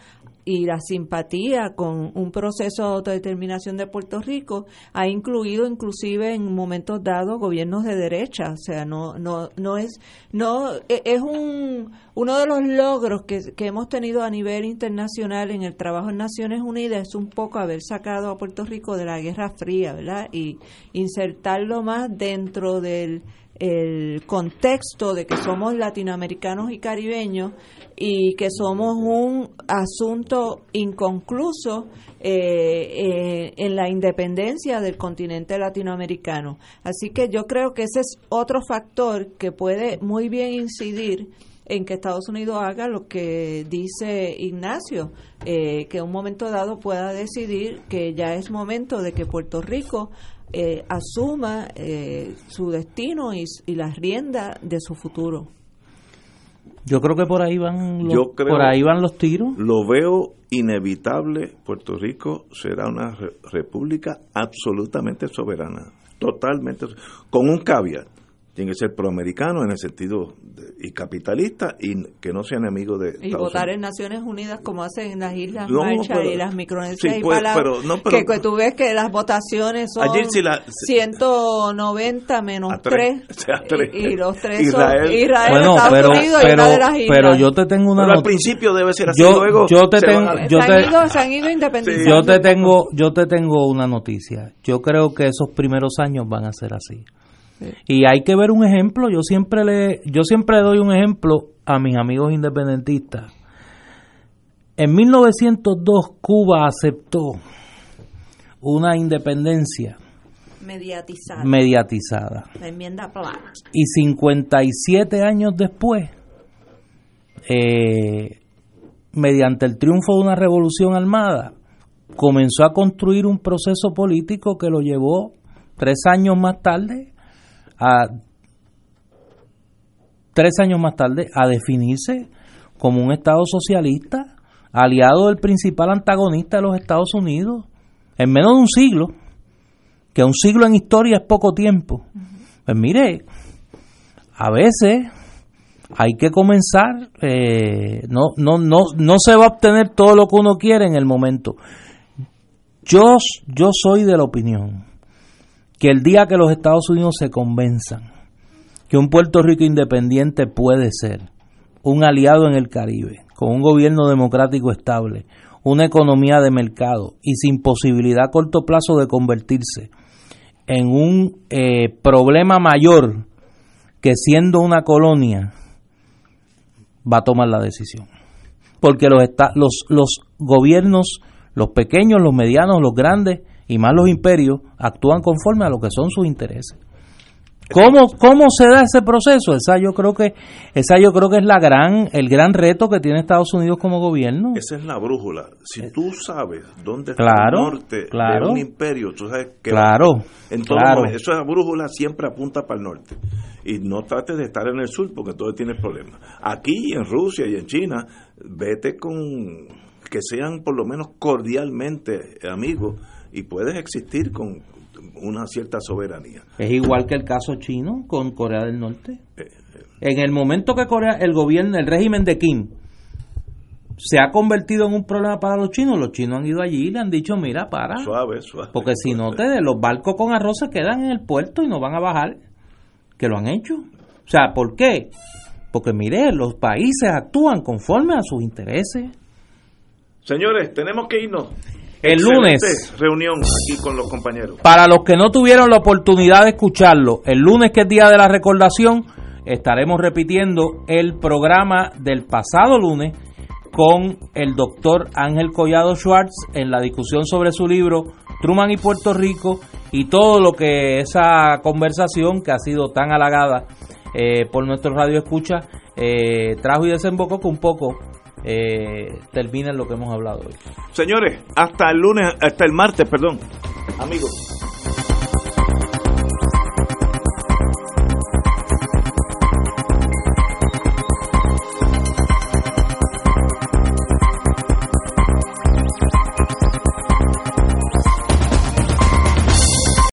y la simpatía con un proceso de autodeterminación de Puerto Rico ha incluido inclusive en momentos dados gobiernos de derecha. O sea no no no es no e, es un uno de los logros que, que hemos tenido a nivel internacional en el trabajo en Naciones Unidas es un poco haber sacado a Puerto Rico de la Guerra Fría verdad y insertarlo más dentro del el contexto de que somos latinoamericanos y caribeños y que somos un asunto inconcluso eh, eh, en la independencia del continente latinoamericano. Así que yo creo que ese es otro factor que puede muy bien incidir en que Estados Unidos haga lo que dice Ignacio, eh, que en un momento dado pueda decidir que ya es momento de que Puerto Rico eh, asuma eh, su destino y, las riendas de su futuro. Yo creo que por ahí van los, por ahí van los tiros. Lo veo inevitable. Puerto Rico será una república absolutamente soberana, totalmente con un caveat tiene que ser proamericano en el sentido y capitalista y que no sea enemigo de y votar en Naciones Unidas como hacen en las Islas Marshall y las Micronesias y pues, que, tú ves que las votaciones son 190 menos 3, y, los 3 Israel, son Israel. Bueno, Estados pero, Unidos pero, y una de las islas. pero yo te tengo una pero al principio debe ser así yo, luego yo te tengo yo se, te, han ido, se han ido independizando yo te tengo yo te tengo una noticia. Yo creo que esos primeros años van a ser así y hay que ver un ejemplo, yo siempre le yo siempre doy un ejemplo a mis amigos independentistas En 1902 Cuba aceptó una independencia mediatizada. mediatizada. La enmienda Y 57 años después, eh, mediante el triunfo de una revolución armada, comenzó a construir un proceso político que lo llevó tres años más tarde a tres años más tarde a definirse como un Estado socialista, aliado del principal antagonista de los Estados Unidos, en menos de un siglo, que un siglo en historia es poco tiempo. Pues mire, a veces hay que comenzar, eh, no, no, no, no se va a obtener todo lo que uno quiere en el momento. Yo, yo soy de la opinión que el día que los Estados Unidos se convenzan que un Puerto Rico independiente puede ser un aliado en el Caribe, con un gobierno democrático estable, una economía de mercado y sin posibilidad a corto plazo de convertirse en un eh, problema mayor que siendo una colonia, va a tomar la decisión. Porque los, los, los gobiernos, los pequeños, los medianos, los grandes y más los imperios, actúan conforme a lo que son sus intereses. ¿Cómo, ¿Cómo se da ese proceso? Esa yo creo que esa yo creo que es la gran el gran reto que tiene Estados Unidos como gobierno. Esa es la brújula. Si eh, tú sabes dónde está el norte de un imperio, tú sabes que claro, en todo momento, esa brújula siempre apunta para el norte. Y no trates de estar en el sur porque entonces tienes problemas. Aquí en Rusia y en China, vete con que sean por lo menos cordialmente amigos y puedes existir con, una cierta soberanía. Es igual que el caso chino con Corea del Norte. Eh, eh. En el momento que Corea, el gobierno, el régimen de Kim se ha convertido en un problema para los chinos, los chinos han ido allí y le han dicho, mira, para. Suave, suave. Porque si no, te, los barcos con arroz se quedan en el puerto y no van a bajar, que lo han hecho. O sea, ¿por qué? Porque mire, los países actúan conforme a sus intereses. Señores, tenemos que irnos el lunes. Reunión aquí con los compañeros. Para los que no tuvieron la oportunidad de escucharlo, el lunes que es día de la recordación, estaremos repitiendo el programa del pasado lunes con el doctor Ángel Collado Schwartz en la discusión sobre su libro Truman y Puerto Rico y todo lo que esa conversación que ha sido tan halagada eh, por nuestro radio escucha eh, trajo y desembocó con un poco eh, termina lo que hemos hablado hoy. Señores, hasta el lunes, hasta el martes, perdón, amigos.